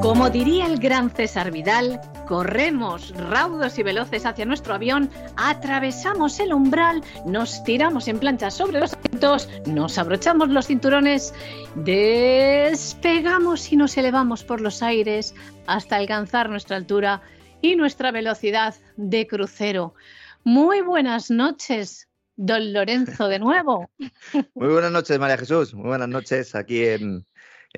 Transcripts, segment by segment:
Como diría el gran César Vidal, corremos raudos y veloces hacia nuestro avión, atravesamos el umbral, nos tiramos en plancha sobre los asientos, nos abrochamos los cinturones, despegamos y nos elevamos por los aires hasta alcanzar nuestra altura y nuestra velocidad de crucero. Muy buenas noches, Don Lorenzo de nuevo. Muy buenas noches, María Jesús. Muy buenas noches aquí en,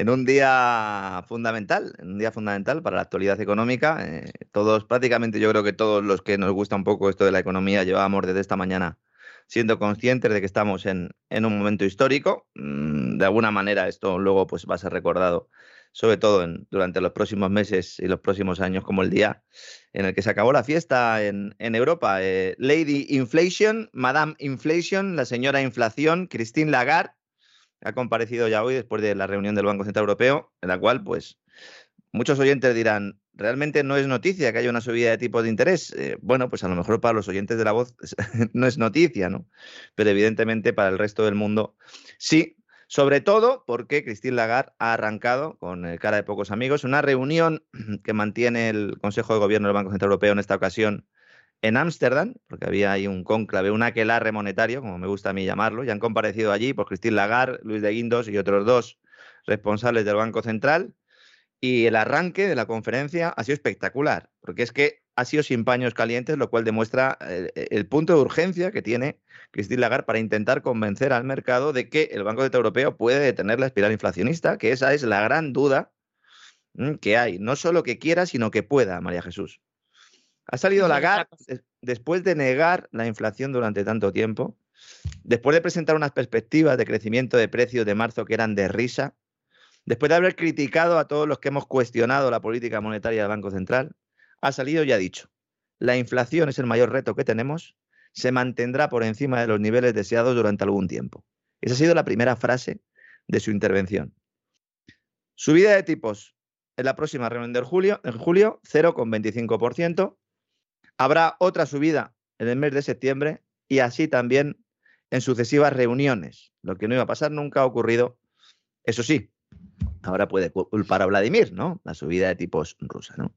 un día fundamental, en un día fundamental para la actualidad económica. Eh, todos, prácticamente yo creo que todos los que nos gusta un poco esto de la economía llevábamos desde esta mañana siendo conscientes de que estamos en, en un momento histórico. Mm, de alguna manera esto luego pues va a ser recordado sobre todo durante los próximos meses y los próximos años, como el día en el que se acabó la fiesta en, Europa. Eh, Lady Inflation, Madame Inflation, la señora Inflación, Christine Lagarde, ha comparecido ya hoy después de la reunión del Banco Central Europeo, en la cual, pues, muchos oyentes dirán, realmente no es noticia que haya una subida de tipos de interés. Eh, bueno, pues a lo mejor para los oyentes de la voz no es noticia, ¿no? Pero evidentemente para el resto del mundo sí, sobre todo porque Christine Lagarde ha arrancado, con eh, cara de pocos amigos, una reunión que mantiene el Consejo de Gobierno del Banco Central Europeo en esta ocasión en Ámsterdam, porque había ahí un cónclave, un aquelarre monetario, como me gusta a mí llamarlo, y han comparecido allí por Christine Lagarde, Luis de Guindos y otros dos responsables del Banco Central. Y el arranque de la conferencia ha sido espectacular, porque es que ha sido sin paños calientes, lo cual demuestra el, el punto de urgencia que tiene Christine Lagarde para intentar convencer al mercado de que el Banco Central Europeo puede detener la espiral inflacionista, que esa es la gran duda mm, que hay. No solo que quiera, sino que pueda, María Jesús. Ha salido Lagarde después de negar la inflación durante tanto tiempo, después de presentar unas perspectivas de crecimiento de precios de marzo que eran de risa, después de haber criticado a todos los que hemos cuestionado la política monetaria del Banco Central, ha salido y ha dicho, la inflación es el mayor reto que tenemos, se mantendrá por encima de los niveles deseados durante algún tiempo. Esa ha sido la primera frase de su intervención. Subida de tipos en la próxima reunión de julio, en julio 0,25%. Habrá otra subida en el mes de septiembre y así también en sucesivas reuniones. Lo que no iba a pasar nunca ha ocurrido. Eso sí, ahora puede culpar a Vladimir, ¿no? La subida de tipos rusa, ¿no?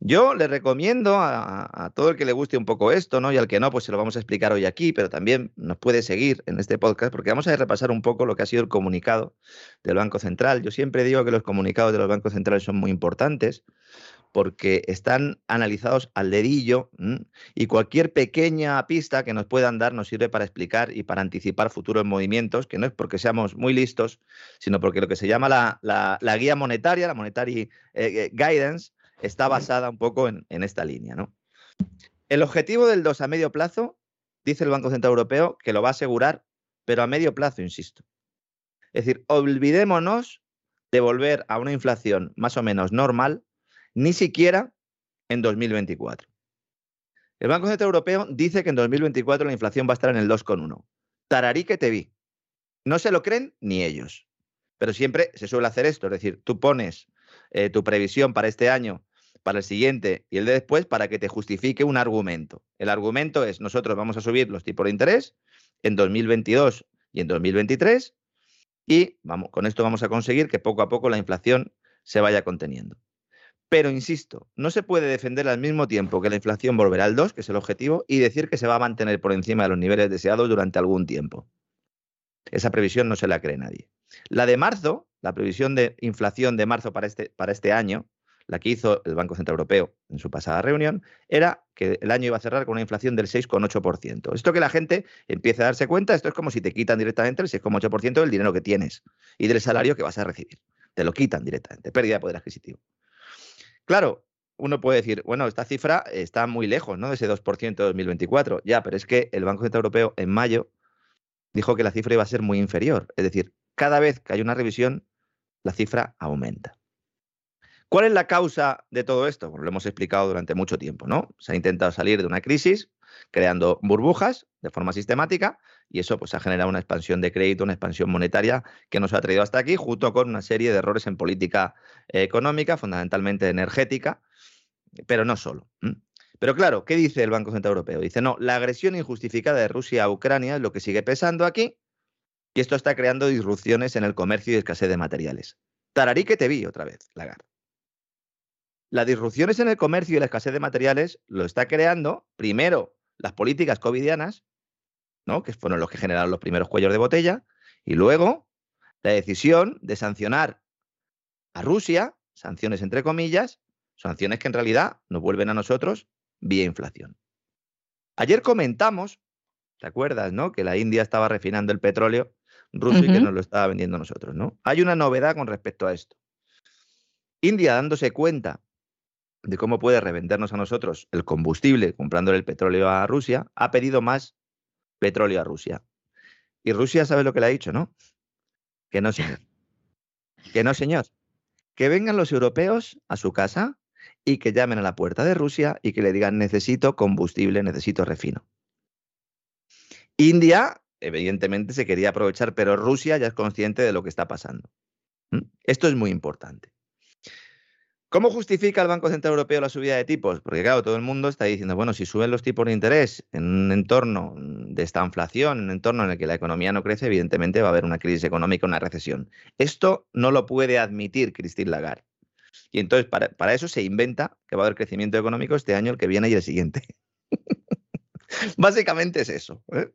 Yo le recomiendo a, todo el que le guste un poco esto, ¿no? Y al que no, pues se lo vamos a explicar hoy aquí, pero también nos puede seguir en este podcast porque vamos a repasar un poco lo que ha sido el comunicado del Banco Central. Yo siempre digo que los comunicados de los bancos centrales son muy importantes porque están analizados al dedillo y cualquier pequeña pista que nos puedan dar nos sirve para explicar y para anticipar futuros movimientos, que no es porque seamos muy listos, sino porque lo que se llama la, guía monetaria, la monetary eh, eh, guidance, está basada un poco en, esta línea. ¿no? El objetivo del 2 a medio plazo, dice el Banco Central Europeo, que lo va a asegurar, pero a medio plazo, insisto. Es decir, olvidémonos de volver a una inflación más o menos normal, ni siquiera en 2024. El Banco Central Europeo dice que en 2024 la inflación va a estar en el 2,1. Tararí que te vi. No se lo creen ni ellos. Pero siempre se suele hacer esto, es decir, tú pones eh, tu previsión para este año, para el siguiente y el de después para que te justifique un argumento. El argumento es, nosotros vamos a subir los tipos de interés en 2022 y en 2023 y vamos, con esto vamos a conseguir que poco a poco la inflación se vaya conteniendo. Pero insisto, no se puede defender al mismo tiempo que la inflación volverá al 2, que es el objetivo, y decir que se va a mantener por encima de los niveles deseados durante algún tiempo. Esa previsión no se la cree nadie. La de marzo, la previsión de inflación de marzo para este, para este año, la que hizo el Banco Central Europeo en su pasada reunión, era que el año iba a cerrar con una inflación del 6,8%. Esto que la gente empiece a darse cuenta, esto es como si te quitan directamente el 6,8% del dinero que tienes y del salario que vas a recibir. Te lo quitan directamente, pérdida de poder adquisitivo. Claro, uno puede decir, bueno, esta cifra está muy lejos, ¿no? De ese 2% de 2024. Ya, pero es que el Banco Central Europeo en mayo dijo que la cifra iba a ser muy inferior. Es decir, cada vez que hay una revisión, la cifra aumenta. ¿Cuál es la causa de todo esto? lo hemos explicado durante mucho tiempo, ¿no? Se ha intentado salir de una crisis creando burbujas de forma sistemática y eso pues ha generado una expansión de crédito, una expansión monetaria que nos ha traído hasta aquí junto con una serie de errores en política económica, fundamentalmente energética, pero no solo. Pero claro, ¿qué dice el Banco Central Europeo? Dice, no, la agresión injustificada de Rusia a Ucrania es lo que sigue pesando aquí y esto está creando disrupciones en el comercio y escasez de materiales. Tararí que te vi otra vez, Lagarde. Las disrupciones en el comercio y la escasez de materiales lo está creando, primero, las políticas covidianas, ¿no? que fueron los que generaron los primeros cuellos de botella, y luego la decisión de sancionar a Rusia, sanciones entre comillas, sanciones que en realidad nos vuelven a nosotros vía inflación. Ayer comentamos, ¿te acuerdas, no? Que la India estaba refinando el petróleo ruso y que nos lo estaba vendiendo a nosotros, ¿no? Hay una novedad con respecto a esto. India, dándose cuenta de cómo puede revendernos a nosotros el combustible comprándole el petróleo a Rusia, ha pedido más petróleo a Rusia. Y Rusia sabe lo que le ha dicho, ¿no? Que no, señor. Que no, señor. Que vengan los europeos a su casa y que llamen a la puerta de Rusia y que le digan necesito combustible, necesito refino. India, evidentemente, se quería aprovechar, pero Rusia ya es consciente de lo que está pasando. Esto es muy importante. ¿Cómo justifica el Banco Central Europeo la subida de tipos? Porque claro, todo el mundo está diciendo, bueno, si suben los tipos de interés en un entorno de esta inflación, en un entorno en el que la economía no crece, evidentemente va a haber una crisis económica, una recesión. Esto no lo puede admitir Christine Lagarde. Y entonces para, eso se inventa que va a haber crecimiento económico este año, el que viene y el siguiente. Básicamente es eso. ¿eh?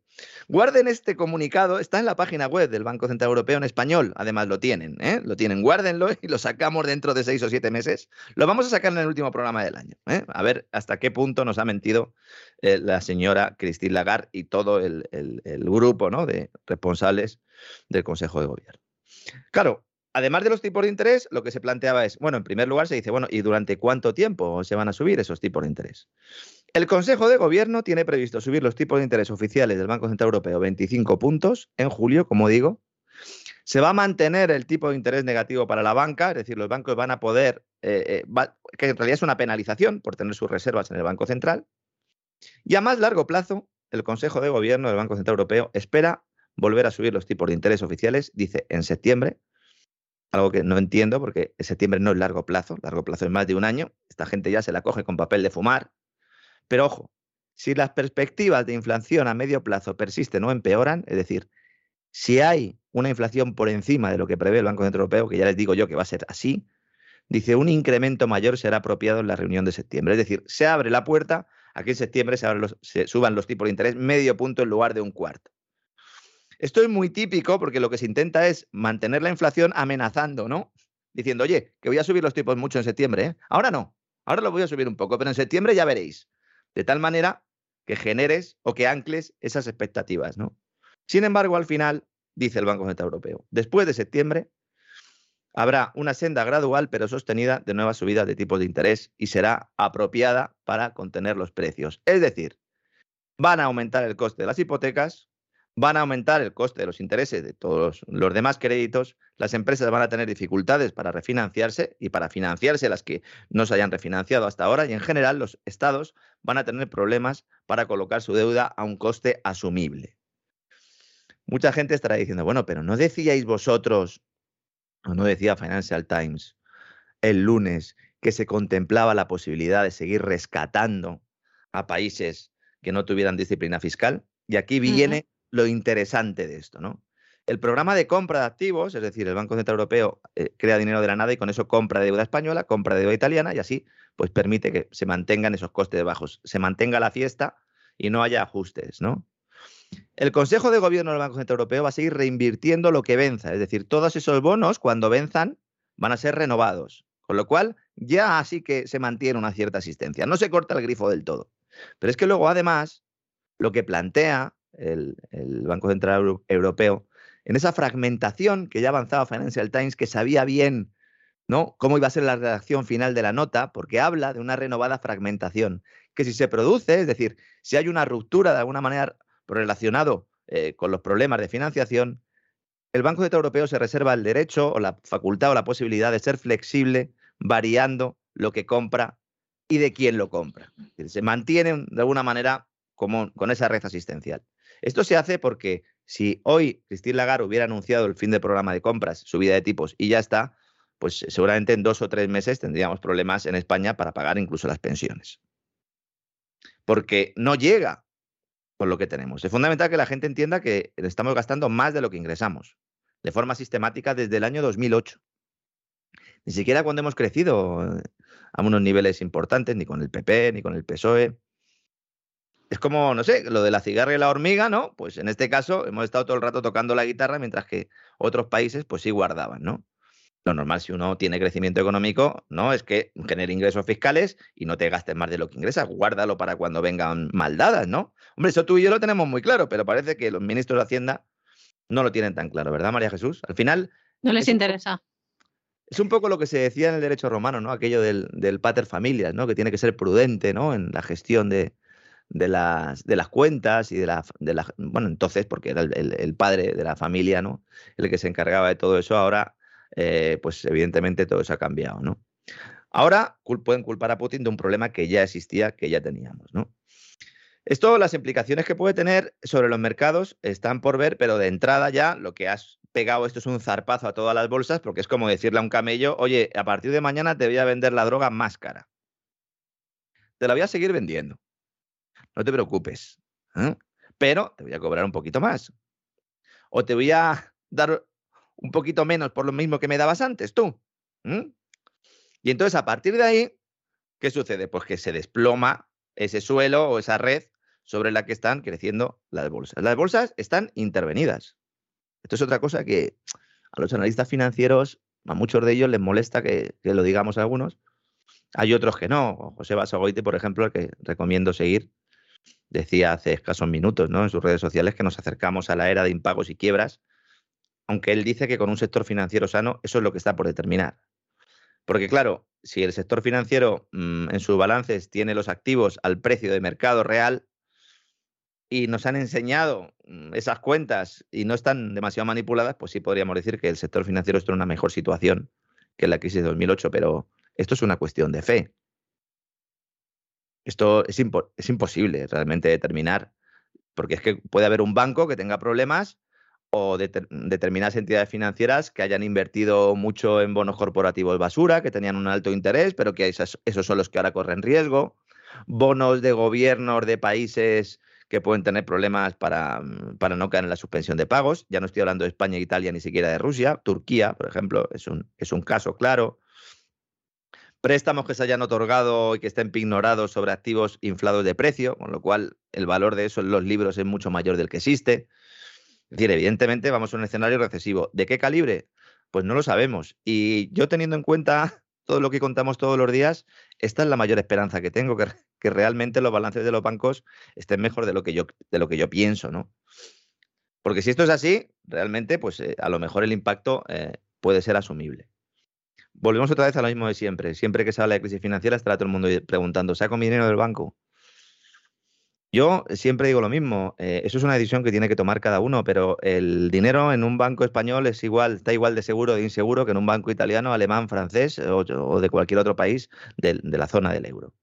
Guarden este comunicado, está en la página web del Banco Central Europeo en español, además lo tienen, ¿eh? lo tienen, guárdenlo y lo sacamos dentro de seis o siete meses. Lo vamos a sacar en el último programa del año, ¿eh? a ver hasta qué punto nos ha mentido la señora Christine Lagarde y todo el, el grupo ¿no? de responsables del Consejo de Gobierno. Claro, además de los tipos de interés, lo que se planteaba es, bueno, en primer lugar se dice, bueno, ¿y durante cuánto tiempo se van a subir esos tipos de interés? El Consejo de Gobierno tiene previsto subir los tipos de interés oficiales del Banco Central Europeo 25 puntos en julio, como digo. Se va a mantener el tipo de interés negativo para la banca, es decir, los bancos van a poder, eh, eh, que en realidad es una penalización por tener sus reservas en el Banco Central. Y a más largo plazo, el Consejo de Gobierno del Banco Central Europeo espera volver a subir los tipos de interés oficiales, dice en septiembre, algo que no entiendo porque septiembre no es largo plazo, largo plazo es más de un año, esta gente ya se la coge con papel de fumar, pero ojo, si las perspectivas de inflación a medio plazo persisten o empeoran, es decir, si hay una inflación por encima de lo que prevé el Banco Central Europeo, que ya les digo yo que va a ser así, dice un incremento mayor será apropiado en la reunión de septiembre. Es decir, se abre la puerta a que en septiembre se, se suban los tipos de interés medio punto en lugar de un cuarto. Esto es muy típico porque lo que se intenta es mantener la inflación amenazando, ¿no? Diciendo, oye, que voy a subir los tipos mucho en septiembre, ¿eh? Ahora no, ahora lo voy a subir un poco, pero en septiembre ya veréis de tal manera que generes o que ancles esas expectativas. ¿no? Sin embargo, al final, dice el Banco Central Europeo, después de septiembre habrá una senda gradual pero sostenida de nuevas subidas de tipos de interés y será apropiada para contener los precios. Es decir, van a aumentar el coste de las hipotecas, van a aumentar el coste de los intereses de todos los demás créditos, las empresas van a tener dificultades para refinanciarse y para financiarse las que no se hayan refinanciado hasta ahora y en general los estados van a tener problemas para colocar su deuda a un coste asumible. Mucha gente estará diciendo, bueno, pero ¿no decíais vosotros, o no decía Financial Times el lunes, que se contemplaba la posibilidad de seguir rescatando a países que no tuvieran disciplina fiscal? Y aquí viene lo interesante de esto, ¿no? El programa de compra de activos, es decir, el Banco Central Europeo eh, crea dinero de la nada y con eso compra deuda española, compra deuda italiana y así pues permite que se mantengan esos costes bajos, se mantenga la fiesta y no haya ajustes, ¿no? El Consejo de Gobierno del Banco Central Europeo va a seguir reinvirtiendo lo que venza, es decir, todos esos bonos cuando venzan van a ser renovados, con lo cual ya así que se mantiene una cierta asistencia, no se corta el grifo del todo. Pero es que luego además lo que plantea el, Banco Central Europeo, en esa fragmentación que ya avanzaba Financial Times, que sabía bien ¿no? cómo iba a ser la redacción final de la nota, porque habla de una renovada fragmentación, que si se produce, es decir, si hay una ruptura de alguna manera relacionado eh, con los problemas de financiación, el Banco Central Europeo se reserva el derecho o la facultad o la posibilidad de ser flexible variando lo que compra y de quién lo compra. Se mantiene de alguna manera como, con esa red asistencial. Esto se hace porque si hoy Christine Lagarde hubiera anunciado el fin del programa de compras, subida de tipos y ya está, pues seguramente en dos o tres meses tendríamos problemas en España para pagar incluso las pensiones. Porque no llega con lo que tenemos. Es fundamental que la gente entienda que estamos gastando más de lo que ingresamos, de forma sistemática desde el año 2008. Ni siquiera cuando hemos crecido a unos niveles importantes, ni con el PP, ni con el PSOE, es como, no sé, lo de la cigarra y la hormiga, ¿no? Pues en este caso hemos estado todo el rato tocando la guitarra mientras que otros países pues sí guardaban, ¿no? Lo normal si uno tiene crecimiento económico, ¿no? Es que genere ingresos fiscales y no te gastes más de lo que ingresas, guárdalo para cuando vengan maldadas, ¿no? Hombre, eso tú y yo lo tenemos muy claro, pero parece que los ministros de Hacienda no lo tienen tan claro, ¿verdad, María Jesús? Al final... No les interesa. es un poco lo que se decía en el derecho romano, ¿no? Aquello del, del pater familias, ¿no? Que tiene que ser prudente, ¿no? En la gestión de, de las, de las cuentas y de la, de la, bueno, entonces, porque era el, padre de la familia, ¿no? El que se encargaba de todo eso, ahora, eh, pues evidentemente todo eso ha cambiado, ¿no? Ahora pueden culpar a Putin de un problema que ya existía, que ya teníamos, ¿no? Esto, las implicaciones que puede tener sobre los mercados están por ver, pero de entrada ya lo que has pegado esto es un zarpazo a todas las bolsas, porque es como decirle a un camello, oye, a partir de mañana te voy a vender la droga más cara. Te la voy a seguir vendiendo no te preocupes. Pero te voy a cobrar un poquito más. O te voy a dar un poquito menos por lo mismo que me dabas antes tú. Y entonces a partir de ahí, ¿qué sucede? Pues que se desploma ese suelo o esa red sobre la que están creciendo las bolsas. Las bolsas están intervenidas. Esto es otra cosa que a los analistas financieros, a muchos de ellos les molesta que, lo digamos a algunos. Hay otros que no. José Basagoite, por ejemplo, el que recomiendo seguir, decía hace escasos minutos en sus redes sociales que nos acercamos a la era de impagos y quiebras, aunque él dice que con un sector financiero sano eso es lo que está por determinar. Porque claro, si el sector financiero mm, en sus balances tiene los activos al precio de mercado real y nos han enseñado mm, esas cuentas y no están demasiado manipuladas, pues sí podríamos decir que el sector financiero está en una mejor situación que la crisis de 2008, pero esto es una cuestión de fe. Esto es, es imposible realmente determinar, porque es que puede haber un banco que tenga problemas o determinadas entidades financieras que hayan invertido mucho en bonos corporativos basura, que tenían un alto interés, pero que esos, son los que ahora corren riesgo. Bonos de gobiernos de países que pueden tener problemas para, para, no caer en la suspensión de pagos. Ya no estoy hablando de España, Italia, ni siquiera de Rusia. Turquía, por ejemplo, es un, es un caso claro. Préstamos que se hayan otorgado y que estén ignorados sobre activos inflados de precio, con lo cual el valor de eso en los libros es mucho mayor del que existe. Es decir, evidentemente vamos a un escenario recesivo. ¿De qué calibre? Pues no lo sabemos. Y yo teniendo en cuenta todo lo que contamos todos los días, esta es la mayor esperanza que tengo, que, que realmente los balances de los bancos estén mejor de lo que yo, de lo que yo pienso, ¿no? Porque si esto es así, realmente, pues eh, a lo mejor el impacto eh, puede ser asumible. Volvemos otra vez a lo mismo de siempre. Siempre que se habla de crisis financiera, estará todo el mundo preguntando, ¿saco mi dinero del banco? Yo siempre digo lo mismo, eh, eso es una decisión que tiene que tomar cada uno, pero el dinero en un banco español es igual, está igual de seguro de inseguro que en un banco italiano, alemán, francés o, de cualquier otro país de, la zona del euro.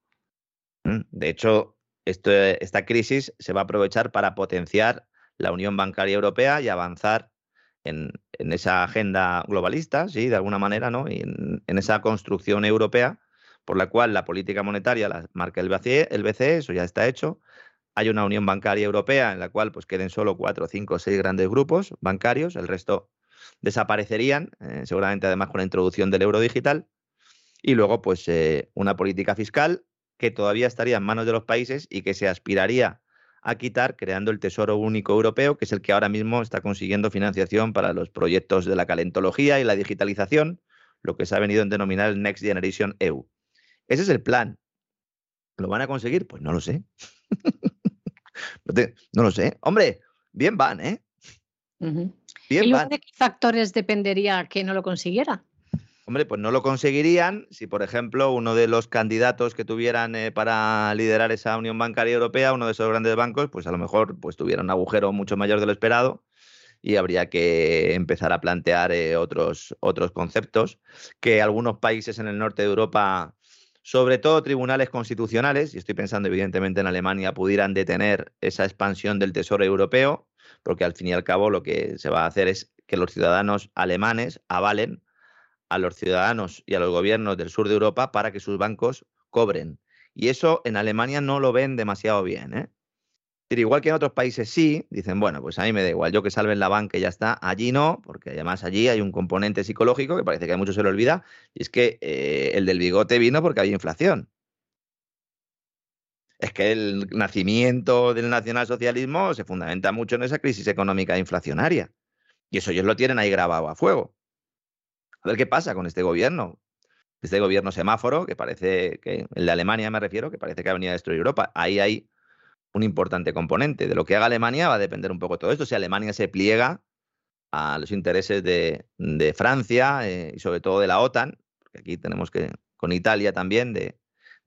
¿Mm? De hecho, esta crisis se va a aprovechar para potenciar la Unión Bancaria Europea y avanzar en, esa agenda globalista, sí, de alguna manera, ¿no? Y en, esa construcción europea por la cual la política monetaria la marca el BCE, el BCE, eso ya está hecho, hay una unión bancaria europea en la cual pues queden solo cuatro, cinco, seis grandes grupos bancarios, el resto desaparecerían, eh, seguramente además con la introducción del euro digital, y luego pues eh, una política fiscal que todavía estaría en manos de los países y que se aspiraría a quitar creando el Tesoro Único Europeo, que es el que ahora mismo está consiguiendo financiación para los proyectos de la calentología y la digitalización, lo que se ha venido a denominar el Next Generation EU. Ese es el plan. ¿Lo van a conseguir? Pues no lo sé. No, lo sé. Hombre, bien van, ¿eh? ¿Y van. de qué factores dependería que no lo consiguiera? Hombre, pues no lo conseguirían si, por ejemplo, uno de los candidatos que tuvieran eh, para liderar esa Unión Bancaria Europea, uno de esos grandes bancos, pues a lo mejor pues, tuviera un agujero mucho mayor de lo esperado y habría que empezar a plantear eh, otros, otros conceptos que algunos países en el norte de Europa sobre todo tribunales constitucionales, y estoy pensando evidentemente en Alemania, pudieran detener esa expansión del Tesoro Europeo, porque al fin y al cabo lo que se va a hacer es que los ciudadanos alemanes avalen a los ciudadanos y a los gobiernos del sur de Europa para que sus bancos cobren. Y eso en Alemania no lo ven demasiado bien. ¿eh? Pero igual que en otros países sí, dicen, bueno, pues a mí me da igual, yo que salven la banca y ya está. Allí no, porque además allí hay un componente psicológico que parece que a muchos se le olvida, y es que eh, el del bigote vino porque había inflación. Es que el nacimiento del nacionalsocialismo se fundamenta mucho en esa crisis económica inflacionaria. Y eso ellos lo tienen ahí grabado a fuego. A ver qué pasa con este gobierno. Este gobierno semáforo, que parece que, el de Alemania me refiero, que parece que ha venido a destruir Europa. Ahí hay un importante componente. De lo que haga Alemania va a depender un poco todo esto. Si Alemania se pliega a los intereses de, Francia eh, y sobre todo de la OTAN, porque aquí tenemos que, con Italia también, de,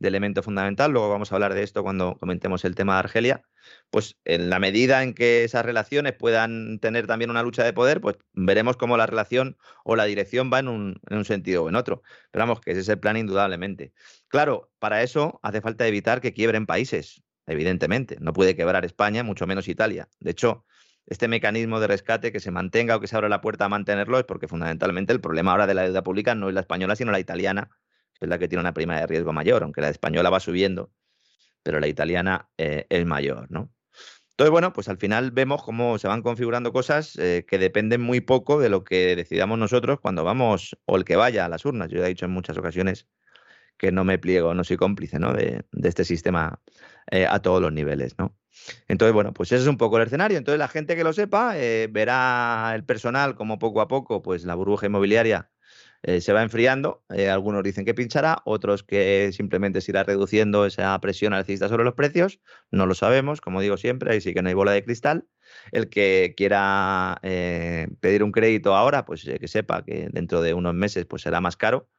elemento fundamental, luego vamos a hablar de esto cuando comentemos el tema de Argelia, pues en la medida en que esas relaciones puedan tener también una lucha de poder, pues veremos cómo la relación o la dirección va en un, en un sentido o en otro. Pero vamos, que ese es el plan indudablemente. Claro, para eso hace falta evitar que quiebren países evidentemente. No puede quebrar España, mucho menos Italia. De hecho, este mecanismo de rescate que se mantenga o que se abra la puerta a mantenerlo es porque fundamentalmente el problema ahora de la deuda pública no es la española, sino la italiana, es la que tiene una prima de riesgo mayor, aunque la española va subiendo, pero la italiana eh, es mayor, ¿no? Entonces, bueno, pues al final vemos cómo se van configurando cosas eh, que dependen muy poco de lo que decidamos nosotros cuando vamos o el que vaya a las urnas. Yo ya he dicho en muchas ocasiones que no me pliego, no soy cómplice. De, este sistema eh, a todos los niveles. ¿no? Entonces, bueno, pues ese es un poco el escenario. Entonces, la gente que lo sepa verá el personal como poco a poco, pues la burbuja inmobiliaria eh, se va enfriando. algunos dicen que pinchará, otros que simplemente se irá reduciendo esa presión alcista sobre los precios. No lo sabemos, como digo siempre, ahí sí que no hay bola de cristal. El que quiera pedir un crédito ahora, pues que sepa que dentro de unos meses pues será más caro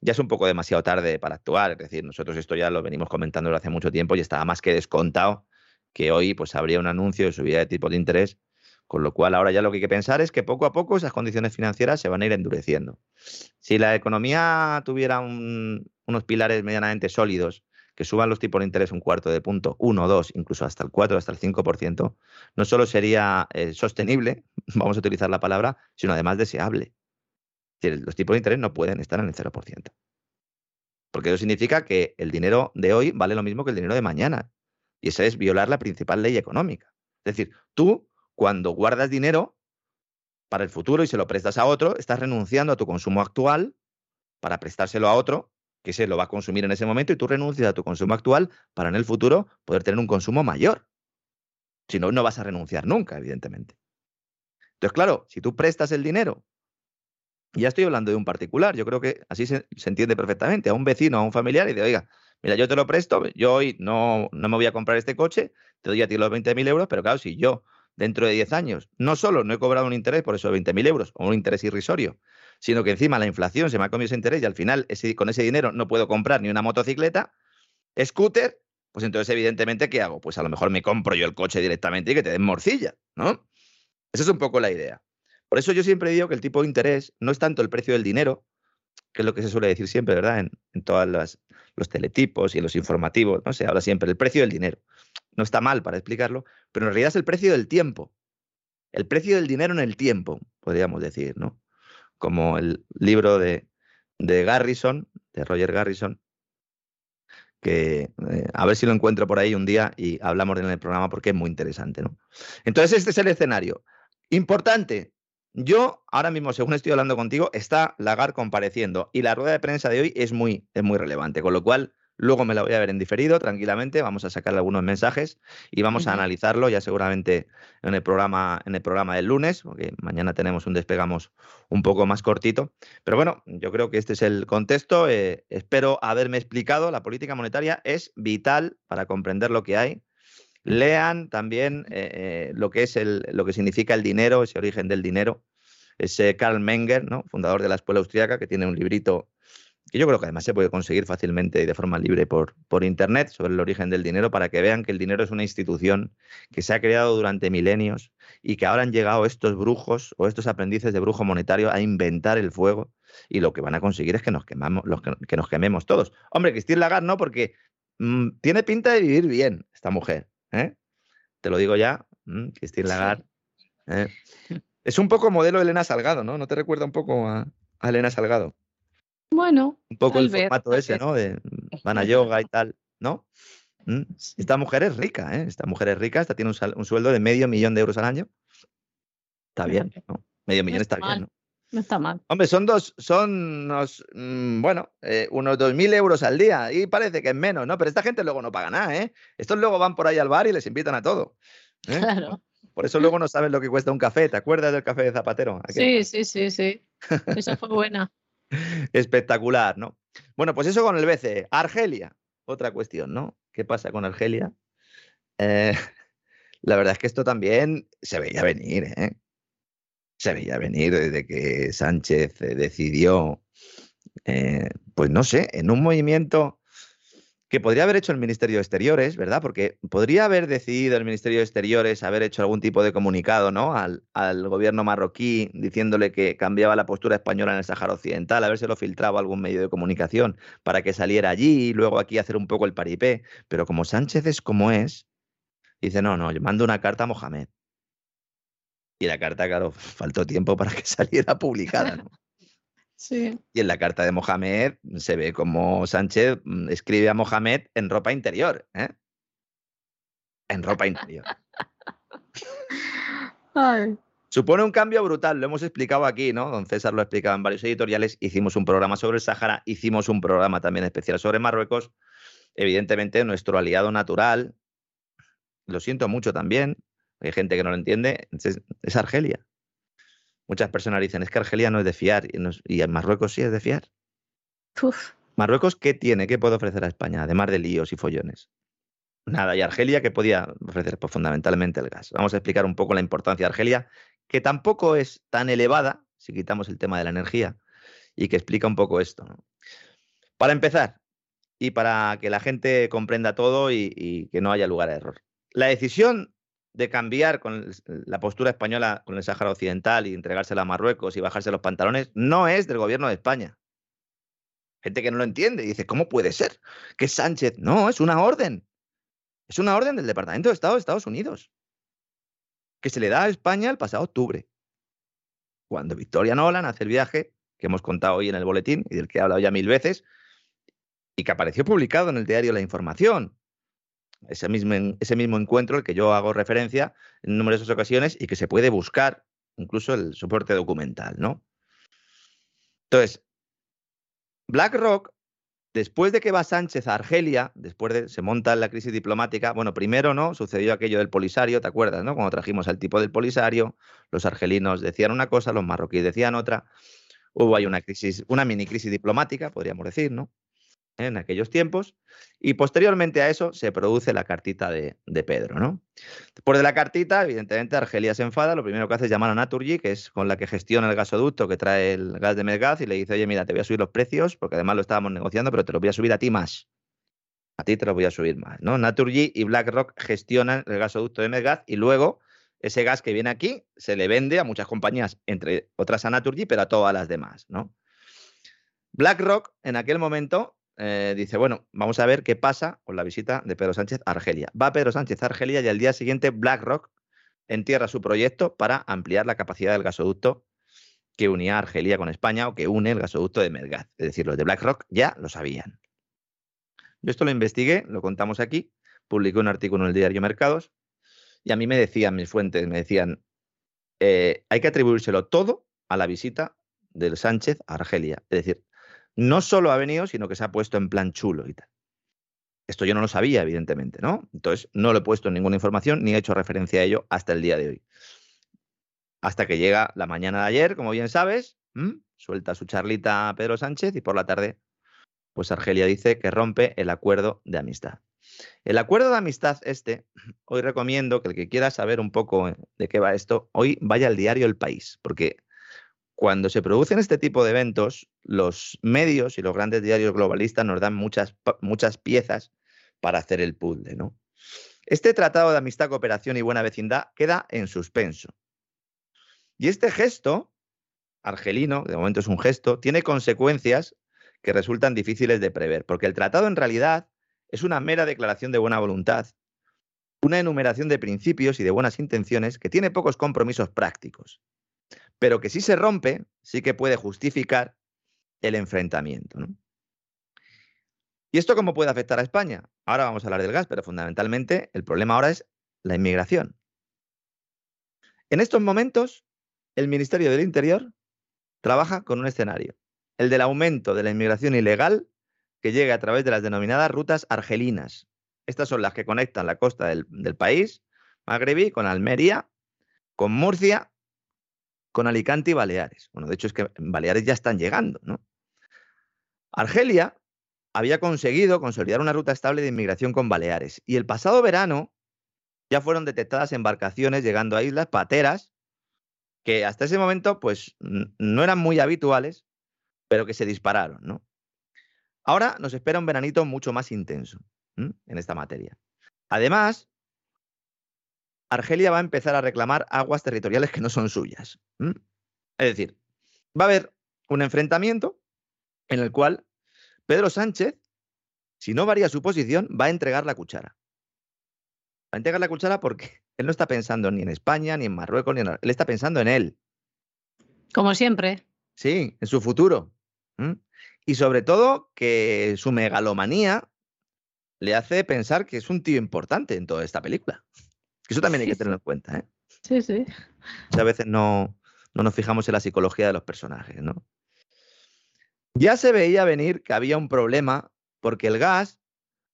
ya es un poco demasiado tarde para actuar. Es decir, nosotros esto ya lo venimos comentando hace mucho tiempo y estaba más que descontado que hoy pues habría un anuncio de subida de tipo de interés, con lo cual ahora ya lo que hay que pensar es que poco a poco esas condiciones financieras se van a ir endureciendo. Si la economía tuviera unos pilares medianamente sólidos, que suban los tipos de interés un cuarto de punto, uno, dos, incluso hasta el 4, hasta el 5%, no solo sería eh, sostenible, vamos a utilizar la palabra, sino además deseable los tipos de interés no pueden estar en el 0%. Porque eso significa que el dinero de hoy vale lo mismo que el dinero de mañana. Y eso es violar la principal ley económica. Es decir, tú, cuando guardas dinero para el futuro y se lo prestas a otro, estás renunciando a tu consumo actual para prestárselo a otro que se lo va a consumir en ese momento y tú renuncias a tu consumo actual para en el futuro poder tener un consumo mayor. Si no, no vas a renunciar nunca, evidentemente. Entonces, claro, si tú prestas el dinero ya estoy hablando de un particular, yo creo que así se, entiende perfectamente, a un vecino, a un familiar, y dice, oiga, mira, yo te lo presto, yo hoy no, no me voy a comprar este coche, te doy a ti los 20.000 euros, pero claro, si yo dentro de 10 años no solo no he cobrado un interés por esos 20.000 euros, o un interés irrisorio, sino que encima la inflación se me ha comido ese interés y al final con ese dinero no puedo comprar ni una motocicleta, scooter, pues entonces evidentemente, ¿qué hago? Pues a lo mejor me compro yo el coche directamente y que te den morcilla, ¿no? Esa es un poco la idea. Por eso yo siempre digo que el tipo de interés no es tanto el precio del dinero, que es lo que se suele decir siempre, ¿verdad? En, en todos los teletipos y los informativos, ¿no? Se habla siempre el precio del dinero. No está mal para explicarlo, pero en realidad es el precio del tiempo. El precio del dinero en el tiempo, podríamos decir, ¿no? Como el libro de, de Garrison, de Roger Garrison, que eh, a ver si lo encuentro por ahí un día y hablamos en el programa porque es muy interesante, ¿no? Entonces, este es el escenario. Importante, yo, ahora mismo, según estoy hablando contigo, está Lagar compareciendo y la rueda de prensa de hoy es muy, es muy relevante, con lo cual luego me la voy a ver en diferido, tranquilamente, vamos a sacarle algunos mensajes y vamos a analizarlo ya seguramente en el programa, en el programa del lunes, porque mañana tenemos un despegamos un poco más cortito. Pero bueno, yo creo que este es el contexto. Eh, espero haberme explicado. La política monetaria es vital para comprender lo que hay Lean también eh, eh, lo que es el, lo que significa el dinero, ese origen del dinero. Ese Karl Menger, ¿no? fundador de la escuela austríaca, que tiene un librito que yo creo que además se puede conseguir fácilmente y de forma libre por, por Internet sobre el origen del dinero para que vean que el dinero es una institución que se ha creado durante milenios y que ahora han llegado estos brujos o estos aprendices de brujo monetario a inventar el fuego y lo que van a conseguir es que nos, quemamos, los que, nos quememos todos. Hombre, Christine Lagarde no, porque mm, tiene pinta de vivir bien esta mujer. ¿eh? Te lo digo ya, Cristina Lagarde. ¿eh? Es un poco modelo Elena Salgado, ¿no? ¿No te recuerda un poco a, Elena Salgado? Bueno. Un poco el formato ese, ¿no? De van a yoga y tal, ¿no? Esta mujer es rica, ¿eh? Esta mujer es rica, esta tiene un, sueldo de medio millón de euros al año. Está bien, ¿no? Medio millón está bien, ¿no? No está mal. Hombre, son dos, son unos, mm, bueno, eh, unos 2.000 euros al día y parece que es menos, ¿no? Pero esta gente luego no paga nada, ¿eh? Estos luego van por ahí al bar y les invitan a todo. ¿eh? Claro. Por eso luego no saben lo que cuesta un café. ¿Te acuerdas del café de Zapatero? Sí, sí, sí, sí. Esa fue buena. Espectacular, ¿no? Bueno, pues eso con el BCE. Argelia, otra cuestión, ¿no? ¿Qué pasa con Argelia? Eh, la verdad es que esto también se veía venir, ¿eh? se veía venir desde que Sánchez eh, decidió, eh, pues no sé, en un movimiento que podría haber hecho el Ministerio de Exteriores, ¿verdad? Porque podría haber decidido el Ministerio de Exteriores haber hecho algún tipo de comunicado, ¿no? Al, gobierno marroquí diciéndole que cambiaba la postura española en el Sáhara Occidental, lo filtrado a algún medio de comunicación para que saliera allí y luego aquí hacer un poco el paripé. Pero como Sánchez es como es, dice, no, no, yo mando una carta a Mohamed. Y la carta, claro, faltó tiempo para que saliera publicada. ¿no? Sí. Y en la carta de Mohamed se ve como Sánchez mm, escribe a Mohamed en ropa interior. ¿eh? En ropa interior. Supone un cambio brutal, lo hemos explicado aquí, ¿no? Don César lo ha explicado en varios editoriales, hicimos un programa sobre el Sáhara, hicimos un programa también especial sobre Marruecos. Evidentemente, nuestro aliado natural, lo siento mucho también, hay gente que no lo entiende, es, Argelia. Muchas personas dicen, es que Argelia no es de fiar, y, en Marruecos sí es de fiar. Marruecos, ¿qué tiene? ¿Qué puede ofrecer a España, además de líos y follones? Nada, y Argelia, ¿qué podía ofrecer? Pues fundamentalmente el gas. Vamos a explicar un poco la importancia de Argelia que tampoco es tan elevada, si quitamos el tema de la energía, y que explica un poco esto. Para empezar, y para que la gente comprenda todo y, que no haya lugar a error. La decisión de cambiar con la postura española con el Sáhara Occidental y entregársela a Marruecos y bajarse los pantalones no es del gobierno de España. Gente que no lo entiende y dice, ¿cómo puede ser? Que Sánchez, no, es una orden. Es una orden del Departamento de Estado de Estados Unidos que se le da a España el pasado octubre, cuando Victoria Nolan hace el viaje que hemos contado hoy en el boletín y del que he hablado ya mil veces, y que apareció publicado en el diario La Información. Ese mismo, ese mismo encuentro al que yo hago referencia en numerosas ocasiones y que se puede buscar incluso el soporte documental, ¿no? Entonces, BlackRock Después de que va Sánchez a Argelia, después de se monta la crisis diplomática, bueno, primero no, sucedió aquello del Polisario, ¿te acuerdas, no? Cuando trajimos al tipo del Polisario, los argelinos decían una cosa, los marroquíes decían otra. Hubo ahí una crisis, una mini crisis diplomática, podríamos decir, ¿no? En aquellos tiempos. Y posteriormente a eso se produce la cartita de, Pedro, ¿no? Después de la cartita, evidentemente, Argelia se enfada, lo primero que hace es llamar a Naturgy, que es con la que gestiona el gasoducto que trae el gas de Medgaz, y le dice, oye, mira, te voy a subir los precios, porque además lo estábamos negociando, pero te los voy a subir a ti más. A ti te los voy a subir más, ¿no? Naturgy y BlackRock gestionan el gasoducto de Medgaz y luego ese gas que viene aquí se le vende a muchas compañías, entre otras a Naturgy, pero a todas las demás, ¿no? BlackRock en aquel momento eh, dice, bueno, vamos a ver qué pasa con la visita de Pedro Sánchez a Argelia. Va Pedro Sánchez a Argelia y al día siguiente BlackRock entierra su proyecto para ampliar la capacidad del gasoducto que unía Argelia con España o que une el gasoducto de Medgaz. Es decir, los de BlackRock ya lo sabían. Yo esto lo investigué, lo contamos aquí, publiqué un artículo en el diario Mercados y a mí me decían mis fuentes, me decían, eh, hay que atribuírselo todo a la visita del Sánchez a Argelia. Es decir, no solo ha venido, sino que se ha puesto en plan chulo y tal. Esto yo no lo sabía, evidentemente, ¿no? Entonces no lo he puesto en ninguna información ni he hecho referencia a ello hasta el día de hoy. Hasta que llega la mañana de ayer, como bien sabes, suelta su charlita a Pedro Sánchez y por la tarde, pues Argelia dice que rompe el acuerdo de amistad. El acuerdo de amistad este, hoy recomiendo que el que quiera saber un poco de qué va esto, hoy vaya al diario El País, porque cuando se producen este tipo de eventos, los medios y los grandes diarios globalistas nos dan muchas, muchas piezas para hacer el puzzle. Este tratado de amistad, cooperación y buena vecindad queda en suspenso. Y este gesto, argelino, de momento es un gesto, tiene consecuencias que resultan difíciles de prever, porque el tratado en realidad es una mera declaración de buena voluntad, una enumeración de principios y de buenas intenciones que tiene pocos compromisos prácticos pero que si se rompe, sí que puede justificar el enfrentamiento. ¿Y esto cómo puede afectar a España? Ahora vamos a hablar del gas, pero fundamentalmente el problema ahora es la inmigración. En estos momentos, el Ministerio del Interior trabaja con un escenario, el del aumento de la inmigración ilegal que llega a través de las denominadas rutas argelinas. Estas son las que conectan la costa del, del país, magrebí, con Almería, con Murcia con Alicante y Baleares. Bueno, de hecho es que Baleares ya están llegando, ¿no? Argelia había conseguido consolidar una ruta estable de inmigración con Baleares y el pasado verano ya fueron detectadas embarcaciones llegando a islas pateras que hasta ese momento pues no eran muy habituales, pero que se dispararon, ¿no? Ahora nos espera un veranito mucho más intenso en esta materia. Además, Argelia va a empezar a reclamar aguas territoriales que no son suyas. Es decir, va a haber un enfrentamiento en el cual Pedro Sánchez, si no varía su posición, va a entregar la cuchara. Va a entregar la cuchara porque él no está pensando ni en España, ni en Marruecos, ni en... Él está pensando en él. Como siempre. Sí, en su futuro. Y sobre todo que su megalomanía le hace pensar que es un tío importante en toda esta película. Eso también hay que tenerlo en cuenta. ¿eh? Sí, sí. a veces no, no nos fijamos en la psicología de los personajes, ¿no? Ya se veía venir que había un problema porque el gas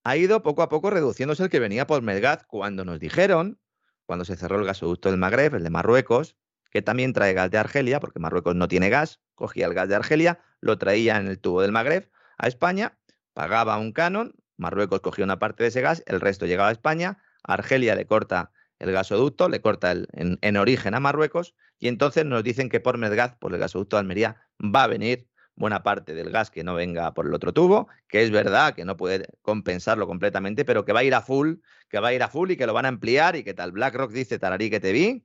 ha ido poco a poco reduciéndose el que venía por Medgaz cuando nos dijeron, cuando se cerró el gasoducto del Magreb, el de Marruecos, que también trae gas de Argelia, porque Marruecos no tiene gas, cogía el gas de Argelia, lo traía en el tubo del Magreb a España, pagaba un canon, Marruecos cogía una parte de ese gas, el resto llegaba a España, Argelia le corta el gasoducto, le corta en, origen a Marruecos, y entonces nos dicen que por Medgaz, por el gasoducto de Almería, va a venir buena parte del gas que no venga por el otro tubo, que es verdad que no puede compensarlo completamente, pero que va a ir a full, que va a ir a full y que lo van a ampliar y que tal. BlackRock dice, tararí que te vi,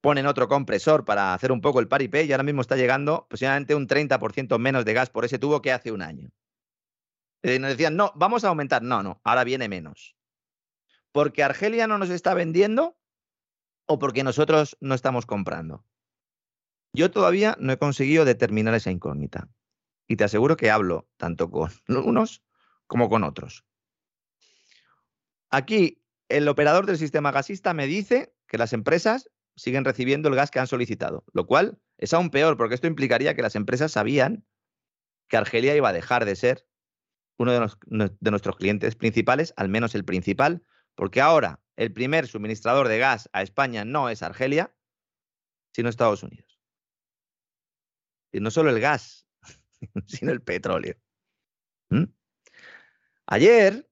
ponen otro compresor para hacer un poco el paripé y ahora mismo está llegando posiblemente un 30% menos de gas por ese tubo que hace un año. Y nos decían, no, vamos a aumentar. No, no, ahora viene menos. ¿Porque Argelia no nos está vendiendo o porque nosotros no estamos comprando? Yo todavía no he conseguido determinar esa incógnita. Y te aseguro que hablo tanto con unos como con otros. Aquí, el operador del sistema gasista me dice que las empresas siguen recibiendo el gas que han solicitado, lo cual es aún peor porque esto implicaría que las empresas sabían que Argelia iba a dejar de ser uno de, de, nuestros clientes principales, al menos el principal, porque ahora el primer suministrador de gas a España no es Argelia, sino Estados Unidos. Y no solo el gas, sino el petróleo. ¿Mm? Ayer,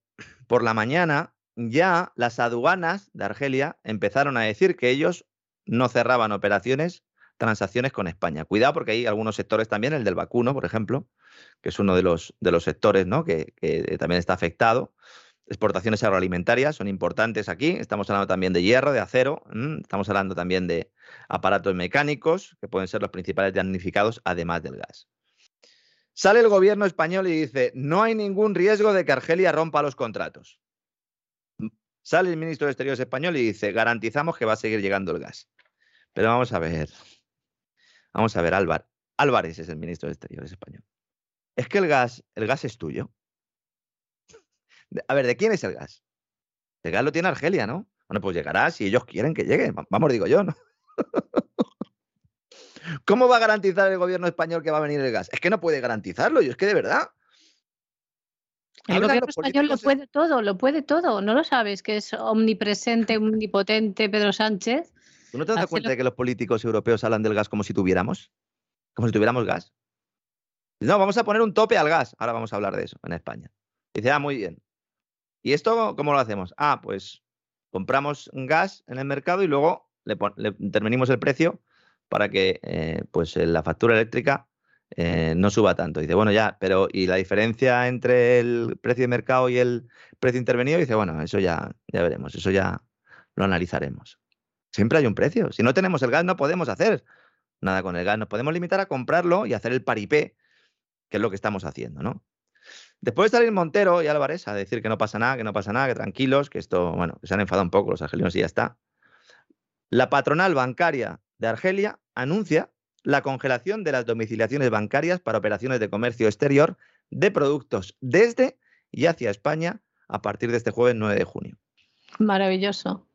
por la mañana, ya las aduanas de Argelia empezaron a decir que ellos no cerraban operaciones, transacciones con España. Cuidado porque hay algunos sectores también, el del vacuno, por ejemplo, que es uno de los, de los sectores ¿no? que, también está afectado. Exportaciones agroalimentarias son importantes aquí. Estamos hablando también de hierro, de acero. Estamos hablando también de aparatos mecánicos, que pueden ser los principales damnificados, además del gas. Sale el gobierno español y dice, no hay ningún riesgo de que Argelia rompa los contratos. Sale el ministro de Exteriores español y dice, garantizamos que va a seguir llegando el gas. Pero vamos a ver, vamos a ver, Álvaro. Álvarez es el ministro de Exteriores español. Es que el gas, el gas es tuyo. A ver, ¿de quién es el gas? El gas lo tiene Argelia, ¿no? Bueno, pues llegará si ellos quieren que llegue. Vamos, digo yo, ¿no? ¿Cómo va a garantizar el gobierno español que va a venir el gas? Es que no puede garantizarlo, y es que de verdad. El gobierno español lo puede todo, lo puede todo. ¿No lo sabes que es omnipresente, omnipotente Pedro Sánchez? ¿Tú no te das cuenta de que los políticos europeos hablan del gas como si tuviéramos? Como si tuviéramos gas. No, vamos a poner un tope al gas. Ahora vamos a hablar de eso en España. Dice, ah, muy bien. ¿Y esto cómo lo hacemos? Ah, pues compramos gas en el mercado y luego le, intervenimos el precio para que eh, pues la factura eléctrica eh, no suba tanto. Dice, bueno, ya, pero ¿y la diferencia entre el precio de mercado y el precio intervenido? Dice, bueno, eso ya, ya veremos, eso ya lo analizaremos. Siempre hay un precio. Si no tenemos el gas, no podemos hacer nada con el gas. Nos podemos limitar a comprarlo y hacer el paripé, que es lo que estamos haciendo, ¿no? Después de salir Montero y Álvarez a decir que no pasa nada, que no pasa nada, que tranquilos, que esto, bueno, que se han enfadado un poco los argelinos y ya está. La patronal bancaria de Argelia anuncia la congelación de las domiciliaciones bancarias para operaciones de comercio exterior de productos desde y hacia España a partir de este jueves 9 de junio. Maravilloso.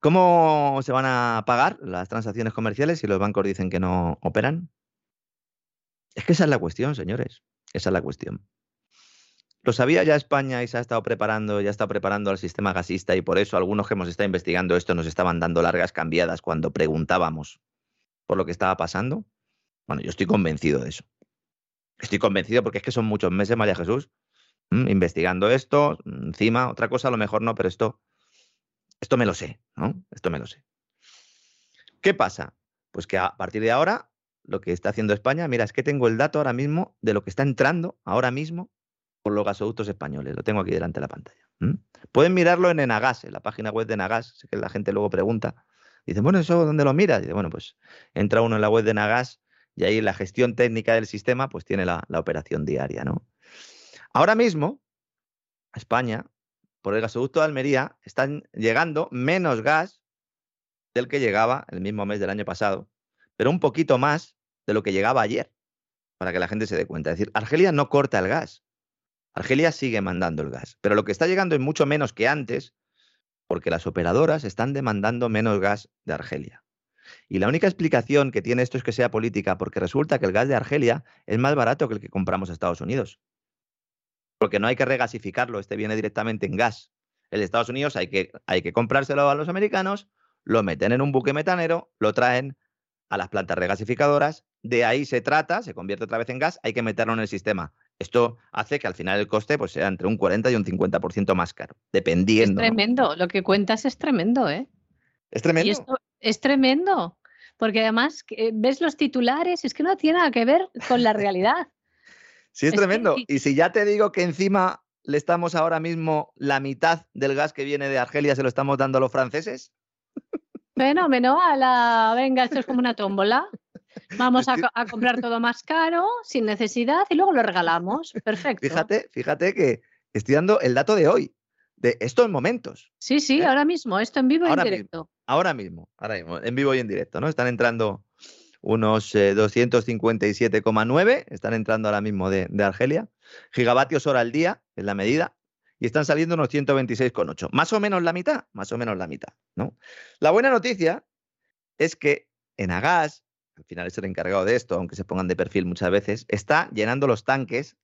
¿Cómo se van a pagar las transacciones comerciales si los bancos dicen que no operan? Es que esa es la cuestión, señores. Esa es la cuestión. Lo sabía ya España y se ha estado preparando, ya está preparando al sistema gasista y por eso algunos que hemos estado investigando esto nos estaban dando largas cambiadas cuando preguntábamos por lo que estaba pasando. Bueno, yo estoy convencido de eso. Estoy convencido porque es que son muchos meses, María Jesús, investigando esto. Encima, otra cosa a lo mejor no, pero esto, esto me lo sé, ¿no? Esto me lo sé. ¿Qué pasa? Pues que a partir de ahora, lo que está haciendo España, mira, es que tengo el dato ahora mismo de lo que está entrando ahora mismo por los gasoductos españoles. Lo tengo aquí delante de la pantalla. Pueden mirarlo en Enagas, en la página web de Enagas. Sé que la gente luego pregunta. Dice, bueno, ¿eso dónde lo miras? Dice, bueno, pues entra uno en la web de Enagas y ahí la gestión técnica del sistema pues tiene la, operación diaria, ¿no? Ahora mismo, España, por el gasoducto de Almería, están llegando menos gas del que llegaba el mismo mes del año pasado, pero un poquito más de lo que llegaba ayer, para que la gente se dé cuenta. Es decir, Argelia no corta el gas, Argelia sigue mandando el gas, pero lo que está llegando es mucho menos que antes, porque las operadoras están demandando menos gas de Argelia. Y la única explicación que tiene esto es que sea política, porque resulta que el gas de Argelia es más barato que el que compramos a Estados Unidos. Porque no hay que regasificarlo, este viene directamente en gas. El Estados Unidos hay que, hay que comprárselo a los americanos, lo meten en un buque metanero, lo traen a las plantas regasificadoras, de ahí se trata, se convierte otra vez en gas, hay que meterlo en el sistema. Esto hace que al final el coste pues, sea entre un 40 y un 50% más caro, dependiendo. Es tremendo, lo que cuentas es tremendo, ¿eh? Es tremendo. Y esto es tremendo, porque además eh, ves los titulares, es que no tiene nada que ver con la realidad. sí, es, tremendo. Y si ya te digo que encima le estamos ahora mismo la mitad del gas que viene de Argelia, se lo estamos dando a los franceses. Fenómeno, a la venga, esto es como una tómbola. Vamos a, comprar todo más caro, sin necesidad, y luego lo regalamos. Perfecto. Fíjate, fíjate que estoy dando el dato de hoy, de estos momentos. Sí, sí, ¿eh? ahora mismo, esto en vivo y en directo. ahora mismo, ahora mismo, en vivo y en directo, ¿no? Están entrando unos 257,9, eh, están entrando ahora mismo de, de Argelia. Gigavatios hora al día, es la medida y están saliendo unos 126,8. Más o menos la mitad, más o menos la mitad. ¿no? La buena noticia es que en Agas, al final es el encargado de esto, aunque se pongan de perfil muchas veces, está llenando los tanques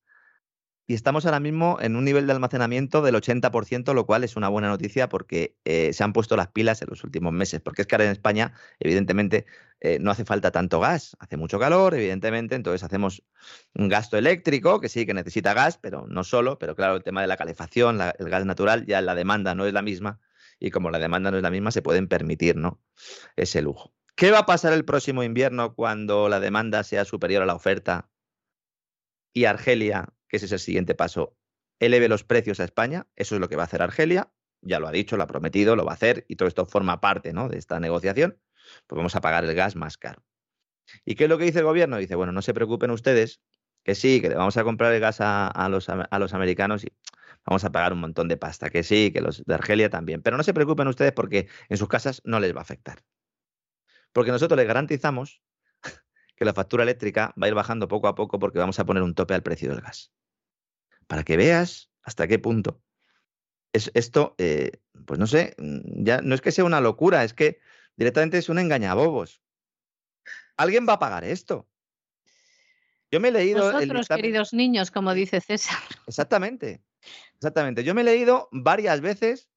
y estamos ahora mismo en un nivel de almacenamiento del 80%, lo cual es una buena noticia porque eh, se han puesto las pilas en los últimos meses. Porque es que ahora en España, evidentemente, eh, no hace falta tanto gas, hace mucho calor, evidentemente, entonces hacemos un gasto eléctrico, que sí, que necesita gas, pero no solo, pero claro, el tema de la calefacción, el gas natural, ya la demanda no es la misma, y como la demanda no es la misma, se pueden permitir ¿no? ese lujo. ¿Qué va a pasar el próximo invierno cuando la demanda sea superior a la oferta y Argelia que ese es el siguiente paso, eleve los precios a España, eso es lo que va a hacer Argelia, ya lo ha dicho, lo ha prometido, lo va a hacer y todo esto forma parte ¿no? de esta negociación, pues vamos a pagar el gas más caro. ¿Y qué es lo que dice el gobierno? Dice, bueno, no se preocupen ustedes, que sí, que le vamos a comprar el gas a, los, a los americanos y vamos a pagar un montón de pasta, que sí, que los de Argelia también, pero no se preocupen ustedes porque en sus casas no les va a afectar. Porque nosotros les garantizamos que la factura eléctrica va a ir bajando poco a poco porque vamos a poner un tope al precio del gas para que veas hasta qué punto. Es, esto, eh, pues no sé, mm, ya no es que sea una locura, es que directamente es un engañabobos. ¿Alguien va a pagar esto? Yo me he leído. Nosotros, queridos niños, como dice César. Exactamente. Exactamente. Yo me he leído varias veces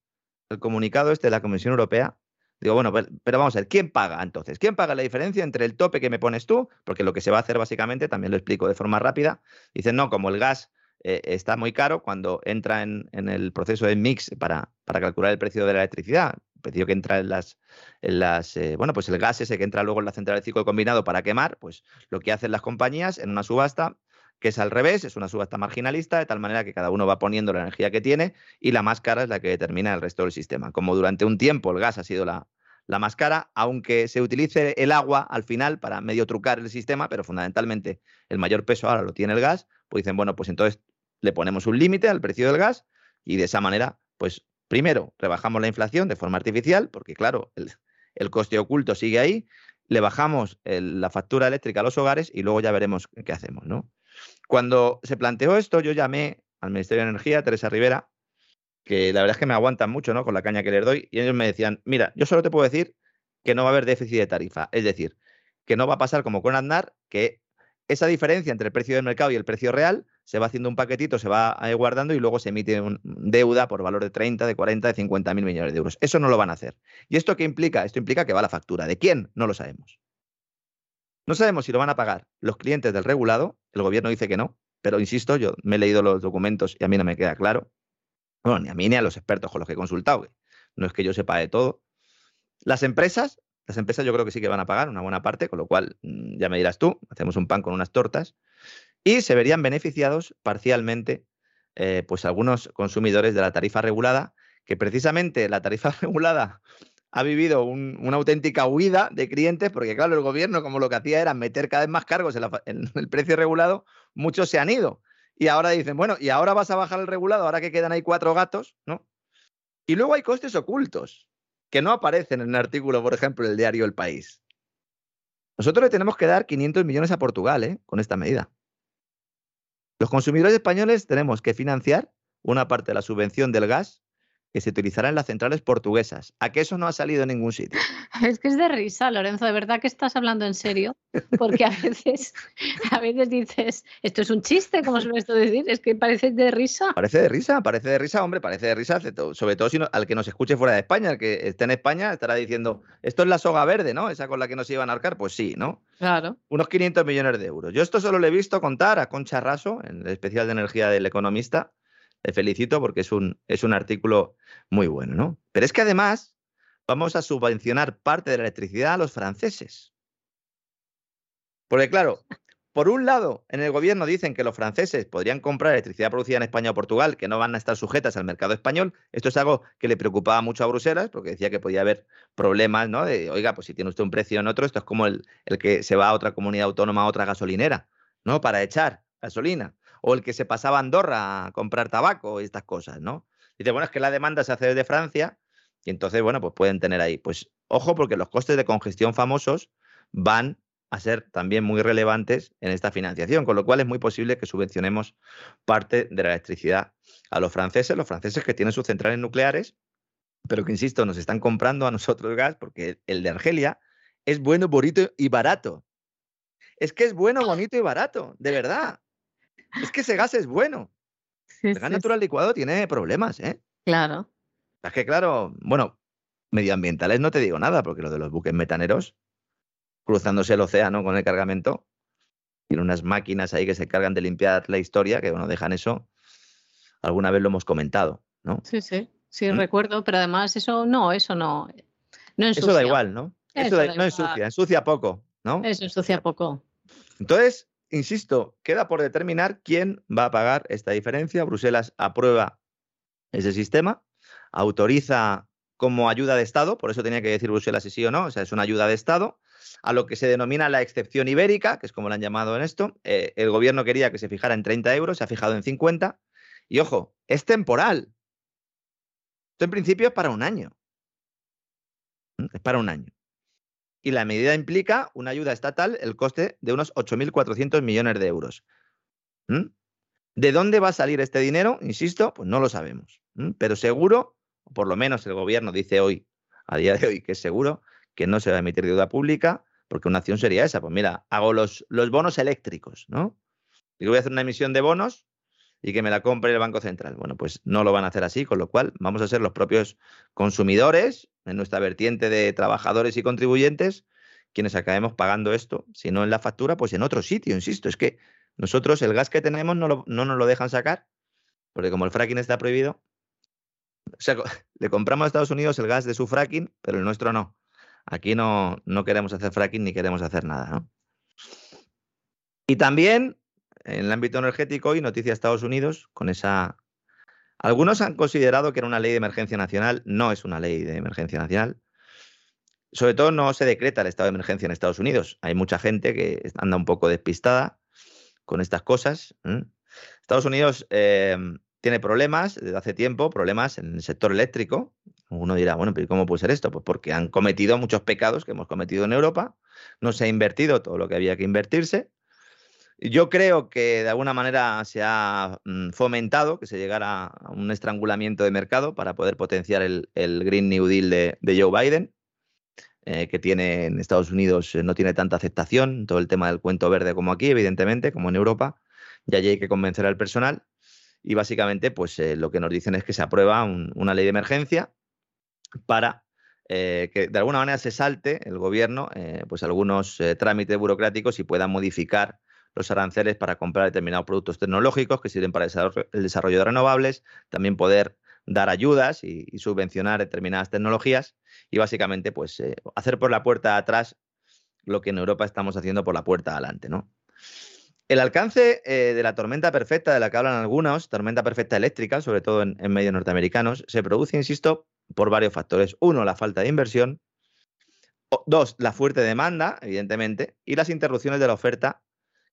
el comunicado este de la Comisión Europea. Digo, bueno, pero vamos a ver, ¿quién paga entonces? ¿Quién paga la diferencia entre el tope que me pones tú? Porque lo que se va a hacer básicamente, también lo explico de forma rápida, dicen, no, como el gas eh, está muy caro cuando entra en, el proceso de mix para, calcular el precio de la electricidad, el precio que entra en las, en las eh, bueno, pues el gas ese que entra luego en la central de ciclo combinado para quemar, pues lo que hacen las compañías en una subasta que es al revés, es una subasta marginalista, de tal manera que cada uno va poniendo la energía que tiene y la más cara es la que determina el resto del sistema. Como durante un tiempo el gas ha sido la, la más cara, aunque se utilice el agua al final para medio trucar el sistema, pero fundamentalmente el mayor peso ahora lo tiene el gas, pues dicen, bueno, pues entonces le ponemos un límite al precio del gas y de esa manera, pues primero, rebajamos la inflación de forma artificial, porque claro, el, coste oculto sigue ahí, le bajamos la factura eléctrica a los hogares y luego ya veremos qué hacemos, ¿no? Cuando se planteó esto, yo llamé al Ministerio de Energía, Teresa Rivera, que la verdad es que me aguantan mucho, ¿no? Con la caña que les doy, y ellos me decían, mira, yo solo te puedo decir que no va a haber déficit de tarifa, es decir, que no va a pasar como con Aznar, que esa diferencia entre el precio del mercado y el precio real se va haciendo un paquetito, se va guardando y luego se emite deuda por valor de 30, de 40, de 50 mil millones de euros. Eso no lo van a hacer. ¿Y esto qué implica? Esto implica que va la factura. ¿De quién? No lo sabemos. No sabemos si lo van a pagar los clientes del regulado. El gobierno dice que no, pero insisto, yo me he leído los documentos y a mí no me queda claro. Bueno, ni a mí ni a los expertos con los que he consultado. No es que yo sepa de todo. Las empresas, las empresas yo creo que sí que van a pagar una buena parte, con lo cual mm, ya me dirás tú, hacemos un pan con unas tortas y se verían beneficiados parcialmente eh, pues algunos consumidores de la tarifa regulada, que precisamente la tarifa regulada ha vivido una auténtica huida de clientes, porque claro, el gobierno como lo que hacía era meter cada vez más cargos en, el precio regulado, muchos se han ido. Y ahora dicen, bueno, y ahora vas a bajar el regulado, ahora que quedan ahí cuatro gatos, ¿no? Y luego hay costes ocultos, que no aparecen en el artículo, por ejemplo, del diario El País. Nosotros le tenemos que dar 500 millones a Portugal, ¿eh? Con esta medida. Los consumidores españoles tenemos que financiar una parte de la subvención del gas que se utilizará en las centrales portuguesas. ¿A que eso no ha salido en ningún sitio? Es que es de risa, Lorenzo, de verdad que estás hablando en serio, porque a veces, a veces dices, esto es un chiste, como suele esto decir, es que parece de risa. Parece de risa, parece de risa, hombre, parece de risa, sobre todo si al que nos escuche fuera de España, el que esté en España estará diciendo, esto es la soga verde, ¿no? Esa con la que nos iban a arcar, pues sí, ¿no? Claro. Unos 500 millones de euros. Yo esto solo le he visto contar a Concha Raso, en el especial de energía del economista, le felicito porque es un, es un artículo muy bueno, ¿no? Pero es que además vamos a subvencionar parte de la electricidad a los franceses. Porque claro, por un lado, en el gobierno dicen que los franceses podrían comprar electricidad producida en España o Portugal, que no van a estar sujetas al mercado español. Esto es algo que le preocupaba mucho a Bruselas, porque decía que podía haber problemas, ¿no? De, oiga, pues si tiene usted un precio en otro, esto es como el, el que se va a otra comunidad autónoma, a otra gasolinera, ¿no? Para echar gasolina o el que se pasaba a Andorra a comprar tabaco y estas cosas, ¿no? Dice, bueno, es que la demanda se hace desde Francia y entonces, bueno, pues pueden tener ahí. Pues ojo, porque los costes de congestión famosos van a ser también muy relevantes en esta financiación, con lo cual es muy posible que subvencionemos parte de la electricidad a los franceses, los franceses que tienen sus centrales nucleares, pero que, insisto, nos están comprando a nosotros gas porque el de Argelia es bueno, bonito y barato. Es que es bueno, bonito y barato, de verdad. Es que ese gas es bueno. el gas natural licuado tiene problemas, ¿eh? Claro. Es que, claro, bueno, medioambientales no te digo nada, porque lo de los buques metaneros, cruzándose el océano con el cargamento, tiene unas máquinas ahí que se cargan de limpiar la historia, que bueno, dejan eso. Alguna vez lo hemos comentado, ¿no? Sí, sí, sí, ¿Mm? recuerdo, pero además eso no, eso no. no Eso da igual, ¿no? Eso, no ensucia, ensucia poco, ¿no? Eso ensucia poco. Entonces, insisto, queda por determinar quién va a pagar esta diferencia. Bruselas aprueba ese sistema, autoriza como ayuda de Estado, por eso tenía que decir Bruselas si sí o no, o sea, es una ayuda de Estado, a lo que se denomina la excepción ibérica, que es como lo han llamado en esto. Eh, el gobierno quería que se fijara en 30 euros, se ha fijado en 50, y ojo, es temporal. Esto en principio es para un año. Es para un año y la medida implica una ayuda estatal, el coste de unos 8.400 millones de euros. ¿Mm? ¿De dónde va a salir este dinero? Insisto, pues no lo sabemos. Pero seguro, por lo menos el gobierno dice hoy, a día de hoy, que es seguro que no se va a emitir deuda pública, porque una acción sería esa. Pues mira, hago los, los bonos eléctricos, ¿no? Y voy a hacer una emisión de bonos y que me la compre el Banco Central. Bueno, pues no lo van a hacer así, con lo cual vamos a ser los propios consumidores, en nuestra vertiente de trabajadores y contribuyentes, quienes acabemos pagando esto, si no en la factura, pues en otro sitio, insisto, es que nosotros el gas que tenemos no, no nos lo dejan sacar, porque como el fracking está prohibido, o sea, le compramos a Estados Unidos el gas de su fracking, pero el nuestro no. Aquí no, no queremos hacer fracking ni queremos hacer nada, ¿no? Y también en el ámbito energético y noticia Estados Unidos con esa... Algunos han considerado que era una ley de emergencia nacional, no es una ley de emergencia nacional. Sobre todo no se decreta el estado de emergencia en Estados Unidos. Hay mucha gente que anda un poco despistada con estas cosas. Estados Unidos eh, tiene problemas desde hace tiempo, problemas en el sector eléctrico. Uno dirá, bueno, pero ¿cómo puede ser esto? Pues porque han cometido muchos pecados que hemos cometido en Europa, no se ha invertido todo lo que había que invertirse, yo creo que de alguna manera se ha mm, fomentado que se llegara a un estrangulamiento de mercado para poder potenciar el, Green New Deal de, Joe Biden, eh, que tiene en Estados Unidos eh, no tiene tanta aceptación, todo el tema del cuento verde como aquí, evidentemente, como en Europa, y allí hay que convencer al personal. Y básicamente, pues eh, lo que nos dicen es que se aprueba una ley de emergencia para que de alguna manera se salte el gobierno pues algunos trámites burocráticos y pueda modificar los aranceles para comprar determinados productos tecnológicos que sirven para el desarrollo de renovables, también poder dar ayudas y, subvencionar determinadas tecnologías y básicamente pues eh, hacer por la puerta atrás lo que en Europa estamos haciendo por la puerta adelante, ¿no? El alcance eh, de la tormenta perfecta de la que hablan algunos, tormenta perfecta eléctrica, sobre todo en, en medios norteamericanos, se produce, insisto, por varios factores. Uno, la falta de inversión. Dos, la fuerte demanda, evidentemente, y las interrupciones de la oferta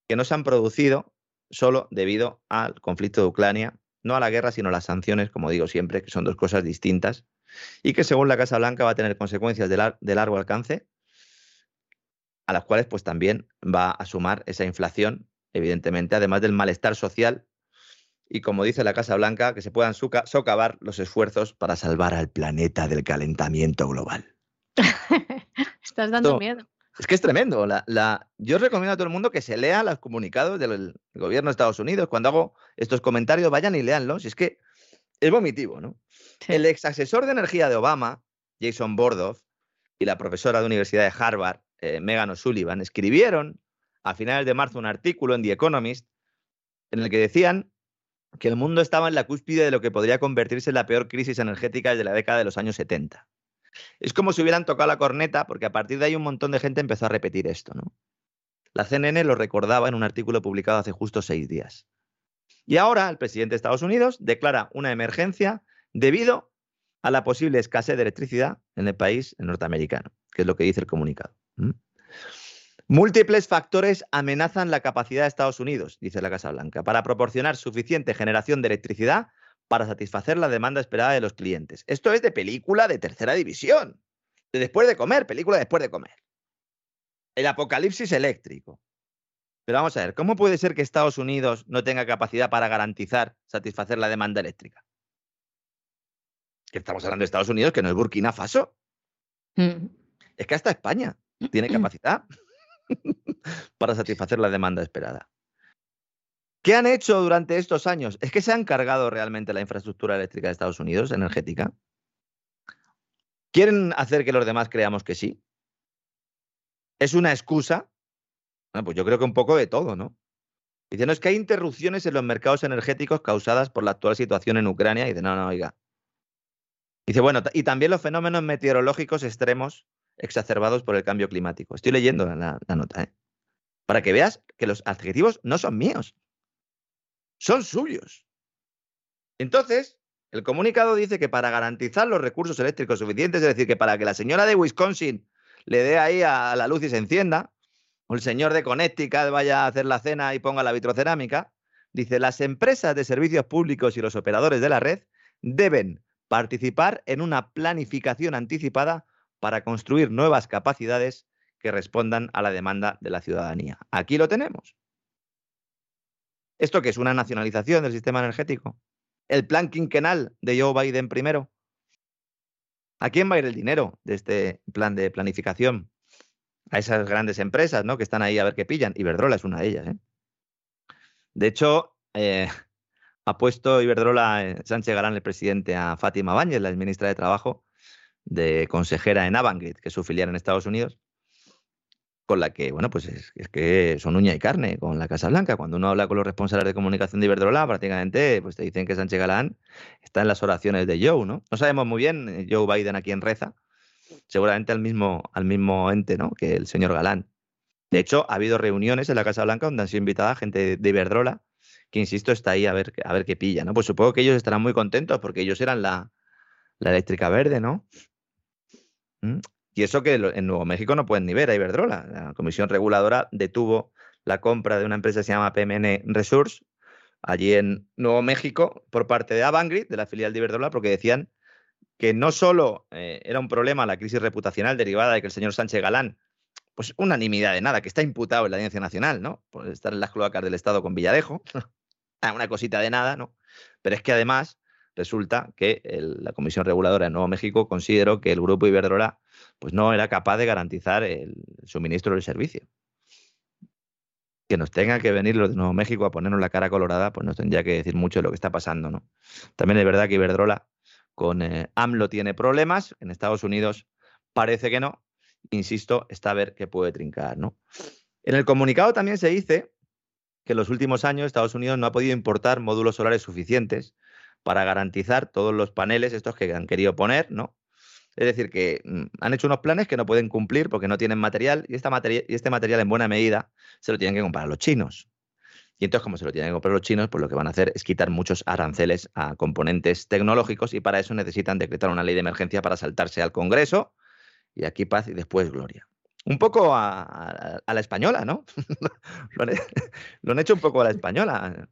que no se han producido solo debido al conflicto de Ucrania, no a la guerra, sino a las sanciones, como digo siempre, que son dos cosas distintas, y que según la Casa Blanca va a tener consecuencias de, largo alcance, a las cuales pues también va a sumar esa inflación, evidentemente, además del malestar social y, como dice la Casa Blanca, que se puedan socavar los esfuerzos para salvar al planeta del calentamiento global. Estás dando miedo. Es que es tremendo. La, Yo recomiendo a todo el mundo que se lea los comunicados del gobierno de Estados Unidos. Cuando hago estos comentarios, vayan y leanlos. Es que es vomitivo, ¿no? El ex asesor de energía de Obama, Jason Bordoff, y la profesora de Universidad de Harvard, eh, Megan O'Sullivan, escribieron a finales de marzo un artículo en The Economist en el que decían que el mundo estaba en la cúspide de lo que podría convertirse en la peor crisis energética desde la década de los años 70. Es como si hubieran tocado la corneta, porque a partir de ahí un montón de gente empezó a repetir esto, ¿no? La CNN lo recordaba en un artículo publicado hace justo seis días. Y ahora el presidente de Estados Unidos declara una emergencia debido a la posible escasez de electricidad en el país norteamericano, que es lo que dice el comunicado. Múltiples factores amenazan la capacidad de Estados Unidos, dice la Casa Blanca, para proporcionar suficiente generación de electricidad para satisfacer la demanda esperada de los clientes. Esto es de película de tercera división, de después de comer, película después de comer. El apocalipsis eléctrico. Pero vamos a ver, ¿cómo puede ser que Estados Unidos no tenga capacidad para garantizar, satisfacer la demanda eléctrica? Que estamos hablando de Estados Unidos, que no es Burkina Faso. Mm. Es que hasta España tiene capacidad para satisfacer la demanda esperada. ¿Qué han hecho durante estos años? ¿Es que se han cargado realmente la infraestructura eléctrica de Estados Unidos, energética? ¿Quieren hacer que los demás creamos que sí? ¿Es una excusa? Pues yo creo que un poco de todo, ¿no? Dicen, no, es que hay interrupciones en los mercados energéticos causadas por la actual situación en Ucrania. Y dice, no, no, oiga. Dice, bueno, y también los fenómenos meteorológicos extremos exacerbados por el cambio climático. Estoy leyendo la, nota, ¿eh? Para que veas que los adjetivos no son míos, son suyos. Entonces, el comunicado dice que para garantizar los recursos eléctricos suficientes, es decir, que para que la señora de Wisconsin le dé ahí a la luz y se encienda, o el señor de Connecticut vaya a hacer la cena y ponga la vitrocerámica, dice, las empresas de servicios públicos y los operadores de la red deben participar en una planificación anticipada para construir nuevas capacidades que respondan a la demanda de la ciudadanía. Aquí lo tenemos. ¿Esto qué es una nacionalización del sistema energético? ¿El plan quinquenal de Joe Biden primero? ¿A quién va a ir el dinero de este plan de planificación? A esas grandes empresas, ¿no? Que están ahí a ver qué pillan. Iberdrola es una de ellas, ¿eh? De hecho, eh, ha puesto Iberdrola eh, Sánchez Galán, el presidente, a Fátima Báñez, la ministra de Trabajo, de consejera en Avangrid, que es su filial en Estados Unidos, con la que, bueno, pues es, que son uña y carne con la Casa Blanca. Cuando uno habla con los responsables de comunicación de Iberdrola, prácticamente pues te dicen que Sánchez Galán está en las oraciones de Joe, ¿no? No sabemos muy bien eh, Joe Biden a quién reza, seguramente al mismo, al mismo ente, ¿no? Que el señor Galán. De hecho, ha habido reuniones en la Casa Blanca donde han sido invitada gente de Iberdrola, que insisto, está ahí a ver, a ver qué pilla, ¿no? Pues supongo que ellos estarán muy contentos porque ellos eran la, la eléctrica verde, ¿no? Y eso que en Nuevo México no pueden ni ver a Iberdrola. La Comisión Reguladora detuvo la compra de una empresa que se llama PMN Resource allí en Nuevo México por parte de Avangrid, de la filial de Iberdrola, porque decían que no solo eh, era un problema la crisis reputacional derivada de que el señor Sánchez Galán, pues unanimidad de nada, que está imputado en la Audiencia Nacional, ¿no? Por estar en las cloacas del Estado con Villarejo, ah, una cosita de nada, ¿no? Pero es que además resulta que la Comisión Reguladora de Nuevo México consideró que el grupo Iberdrola pues no era capaz de garantizar el suministro del servicio. Que nos tenga que venir los de Nuevo México a ponernos la cara colorada, pues nos tendría que decir mucho de lo que está pasando, ¿no? También es verdad que Iberdrola con eh, AMLO tiene problemas, en Estados Unidos parece que no, insisto, está a ver qué puede trincar, ¿no? En el comunicado también se dice que en los últimos años Estados Unidos no ha podido importar módulos solares suficientes para garantizar todos los paneles estos que han querido poner, ¿no? Es decir, que mm, han hecho unos planes que no pueden cumplir porque no tienen material y, esta y este material en buena medida se lo tienen que comprar los chinos. Y entonces, como se lo tienen que comprar los chinos, pues lo que van a hacer es quitar muchos aranceles a componentes tecnológicos y para eso necesitan decretar una ley de emergencia para saltarse al Congreso y aquí paz y después gloria. Un poco a, la española, ¿no? lo, han, hecho un poco a la española,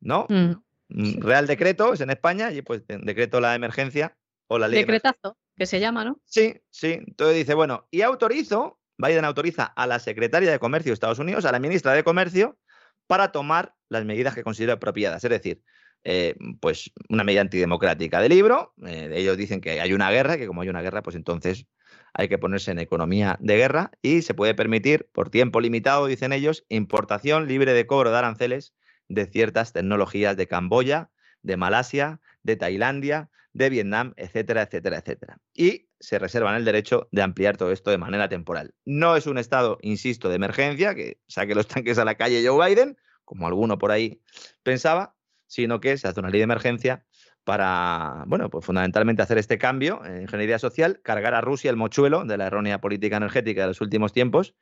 ¿no? Mm. Mm, Real decreto es en España y pues decreto la emergencia o la ley. Decretazo, que se llama, ¿no? Sí, sí. Entonces dice, bueno, y autorizo, Biden autoriza a la secretaria de Comercio de Estados Unidos, a la ministra de Comercio, para tomar las medidas que considere apropiadas. Es decir, eh, pues una medida antidemocrática de libro. Eh, ellos dicen que hay una guerra, que como hay una guerra, pues entonces hay que ponerse en economía de guerra y se puede permitir, por tiempo limitado, dicen ellos, importación libre de cobro de aranceles de ciertas tecnologías de Camboya, de Malasia, de Tailandia, de Vietnam, etcétera, etcétera, etcétera. Y se reservan el derecho de ampliar todo esto de manera temporal. No es un estado, insisto, de emergencia, que saque los tanques a la calle Joe Biden, como alguno por ahí pensaba, sino que se hace una ley de emergencia para, bueno, pues fundamentalmente hacer este cambio en ingeniería social, cargar a Rusia el mochuelo de la errónea política energética de los últimos tiempos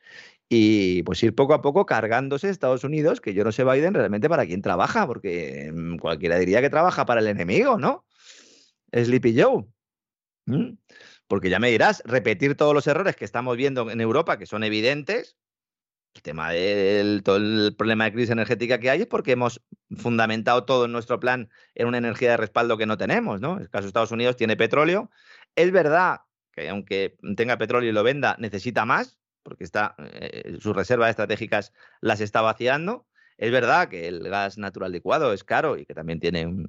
y pues ir poco a poco cargándose Estados Unidos, que yo no sé Biden realmente para quién trabaja, porque mm, cualquiera diría que trabaja para el enemigo, ¿no? Sleepy Joe. Porque ya me dirás, repetir todos los errores que estamos viendo en Europa, que son evidentes, el tema del todo el problema de crisis energética que hay es porque hemos fundamentado todo en nuestro plan en una energía de respaldo que no tenemos, ¿no? El caso de Estados Unidos tiene petróleo. Es verdad que aunque tenga petróleo y lo venda, necesita más, porque está, eh, sus reservas estratégicas las está vaciando. Es verdad que el gas natural licuado es caro y que también tiene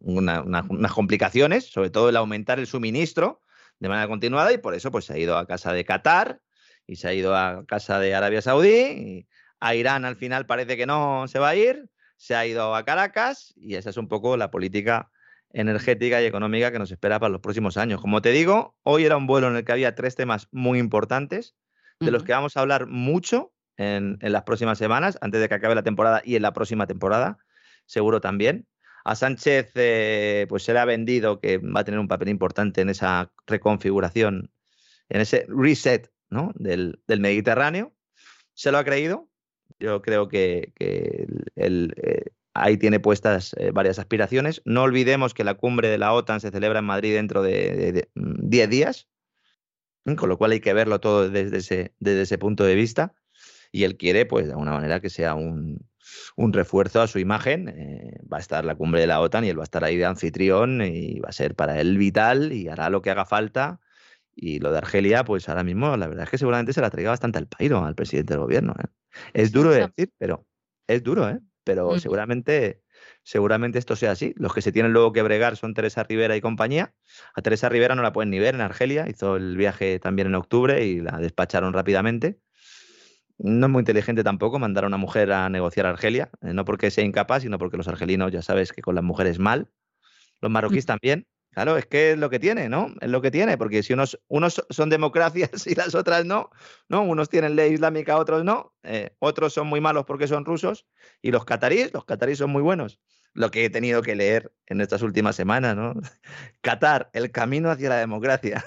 unas complicaciones, sobre todo el aumentar el suministro de manera continuada, y por eso pues, se ha ido a casa de Qatar, y se ha ido a casa de Arabia Saudí. Y a Irán al final parece que no se va a ir, se ha ido a Caracas y esa es un poco la política energética y económica que nos espera para los próximos años. Como te digo, hoy era un vuelo en el que había tres temas muy importantes, de los que vamos a hablar mucho en, las próximas semanas, antes de que acabe la temporada y en la próxima temporada, seguro también. A Sánchez eh, pues se le ha vendido que va a tener un papel importante en esa reconfiguración, en ese reset del, Mediterráneo. Se lo ha creído. Yo creo que, eh, ahí tiene puestas eh, varias aspiraciones. No olvidemos que la cumbre de la OTAN se celebra en Madrid dentro de 10 días, con lo cual hay que verlo todo desde ese, desde ese punto de vista. Y él quiere, pues, de alguna manera que sea un, refuerzo a su imagen. Eh, va a estar la cumbre de la OTAN y él va a estar ahí de anfitrión y va a ser para él vital y hará lo que haga falta y lo de Argelia, pues ahora mismo la verdad es que seguramente se la traiga bastante al pairo al presidente del gobierno. ¿eh? Es duro de decir, pero es duro, ¿eh? Pero seguramente, seguramente esto sea así. Los que se tienen luego que bregar son Teresa Rivera y compañía. A Teresa Rivera no la pueden ni ver en Argelia. Hizo el viaje también en octubre y la despacharon rápidamente. No es muy inteligente tampoco mandar a una mujer a negociar a Argelia, eh, no porque sea incapaz, sino porque los argelinos ya sabes que con las mujeres mal. Los marroquíes también, Claro, es que es lo que tiene, ¿no? Es lo que tiene, porque si unos, unos son democracias y las otras no, ¿no? Unos tienen ley islámica, otros no, eh, otros son muy malos porque son rusos, y los cataríes, los cataríes son muy buenos. Lo que he tenido que leer en estas últimas semanas, ¿no? Qatar, el camino hacia la democracia.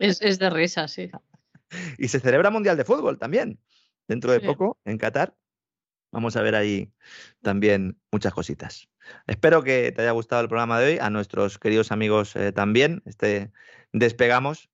Es, es de risa, sí. Y se celebra Mundial de Fútbol también, dentro de poco, en Qatar. Vamos a ver ahí también muchas cositas. Espero que te haya gustado el programa de hoy, a nuestros queridos amigos eh, también. Este despegamos,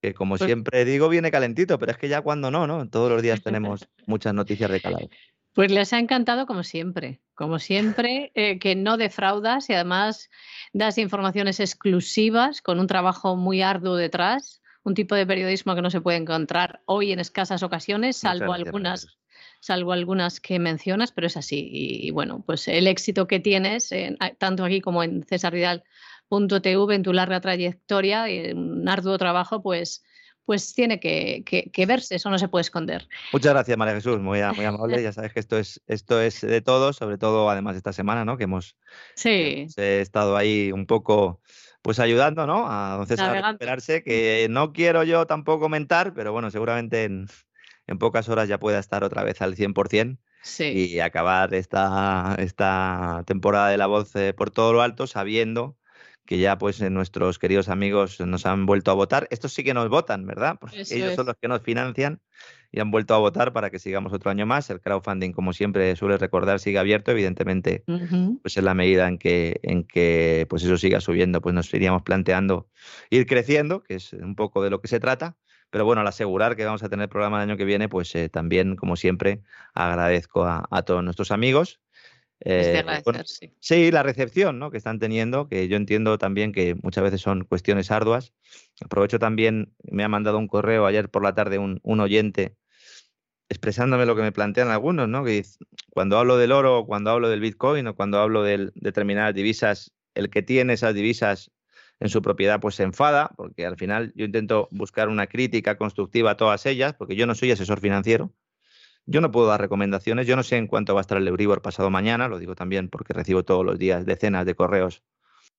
que como pues siempre digo, viene calentito, pero es que ya cuando no, ¿no? Todos los días tenemos muchas noticias de calado. Pues les ha encantado como siempre, como siempre, eh, que no defraudas y además das informaciones exclusivas con un trabajo muy arduo detrás, un tipo de periodismo que no se puede encontrar hoy en escasas ocasiones, salvo algunas salvo algunas que mencionas, pero es así. Y, bueno, pues el éxito que tienes, tanto aquí como en cesarvidal.tv, en tu larga trayectoria, y un arduo trabajo, pues pues tiene que, verse, eso no se puede esconder. Muchas gracias, María Jesús, muy, muy amable. Ya sabes que esto es, esto es de todos, sobre todo además esta semana, ¿no? Que hemos, sí. estado ahí un poco pues ayudando, ¿no? A don César a recuperarse, que no quiero yo tampoco comentar, pero bueno, seguramente en, en pocas horas ya pueda estar otra vez al 100% y acabar esta, esta temporada de la voz eh, por todo lo alto sabiendo que ya pues eh, nuestros queridos amigos nos han vuelto a votar. Estos sí que nos votan, ¿verdad? Porque ellos son los que nos financian y han vuelto a votar para que sigamos otro año más. El crowdfunding, como siempre suele recordar, sigue abierto, evidentemente, pues en la medida en que, en que pues eso siga subiendo, pues nos iríamos planteando ir creciendo, que es un poco de lo que se trata. Pero bueno, al asegurar que vamos a tener programa el año que viene, pues eh, también, como siempre, agradezco a, todos nuestros amigos. Eh, sí. la recepción ¿no? que están teniendo, que yo entiendo también que muchas veces son cuestiones arduas. Aprovecho también, me ha mandado un correo ayer por la tarde un, oyente expresándome lo que me plantean algunos, ¿no? Que cuando hablo del oro, cuando hablo del Bitcoin o cuando hablo de determinadas divisas, el que tiene esas divisas en su propiedad pues se enfada, porque al final yo intento buscar una crítica constructiva a todas ellas, porque yo no soy asesor financiero, yo no puedo dar recomendaciones, yo no sé en cuánto va a estar el Euribor pasado mañana, lo digo también porque recibo todos los días decenas de correos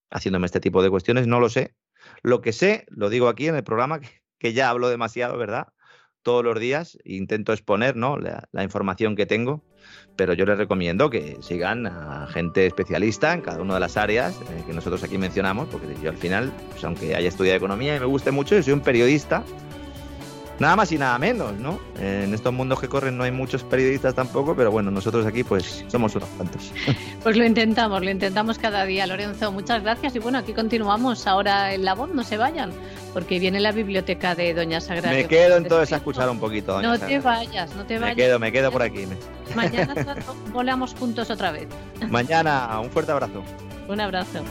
haciéndome este tipo de cuestiones, no lo sé. Lo que sé, lo digo aquí en el programa, que ya hablo demasiado, ¿verdad? Todos los días intento exponer ¿no? la, información que tengo, pero yo les recomiendo que sigan a gente especialista en cada una de las áreas eh, que nosotros aquí mencionamos, porque yo al final, pues, aunque haya estudiado economía y me guste mucho, yo soy un periodista Nada más y nada menos, ¿no? En estos mundos que corren no hay muchos periodistas tampoco, pero bueno, nosotros aquí pues somos unos cuantos. Pues lo intentamos, lo intentamos cada día, Lorenzo. Muchas gracias y bueno, aquí continuamos ahora en la voz, no se vayan, porque viene la biblioteca de Doña Sagrada. Me quedo entonces a escuchar un poquito. Doña no te vayas, no te vayas. Me quedo, me quedo por aquí. Mañana volamos juntos otra vez. Mañana, un fuerte abrazo. Un abrazo.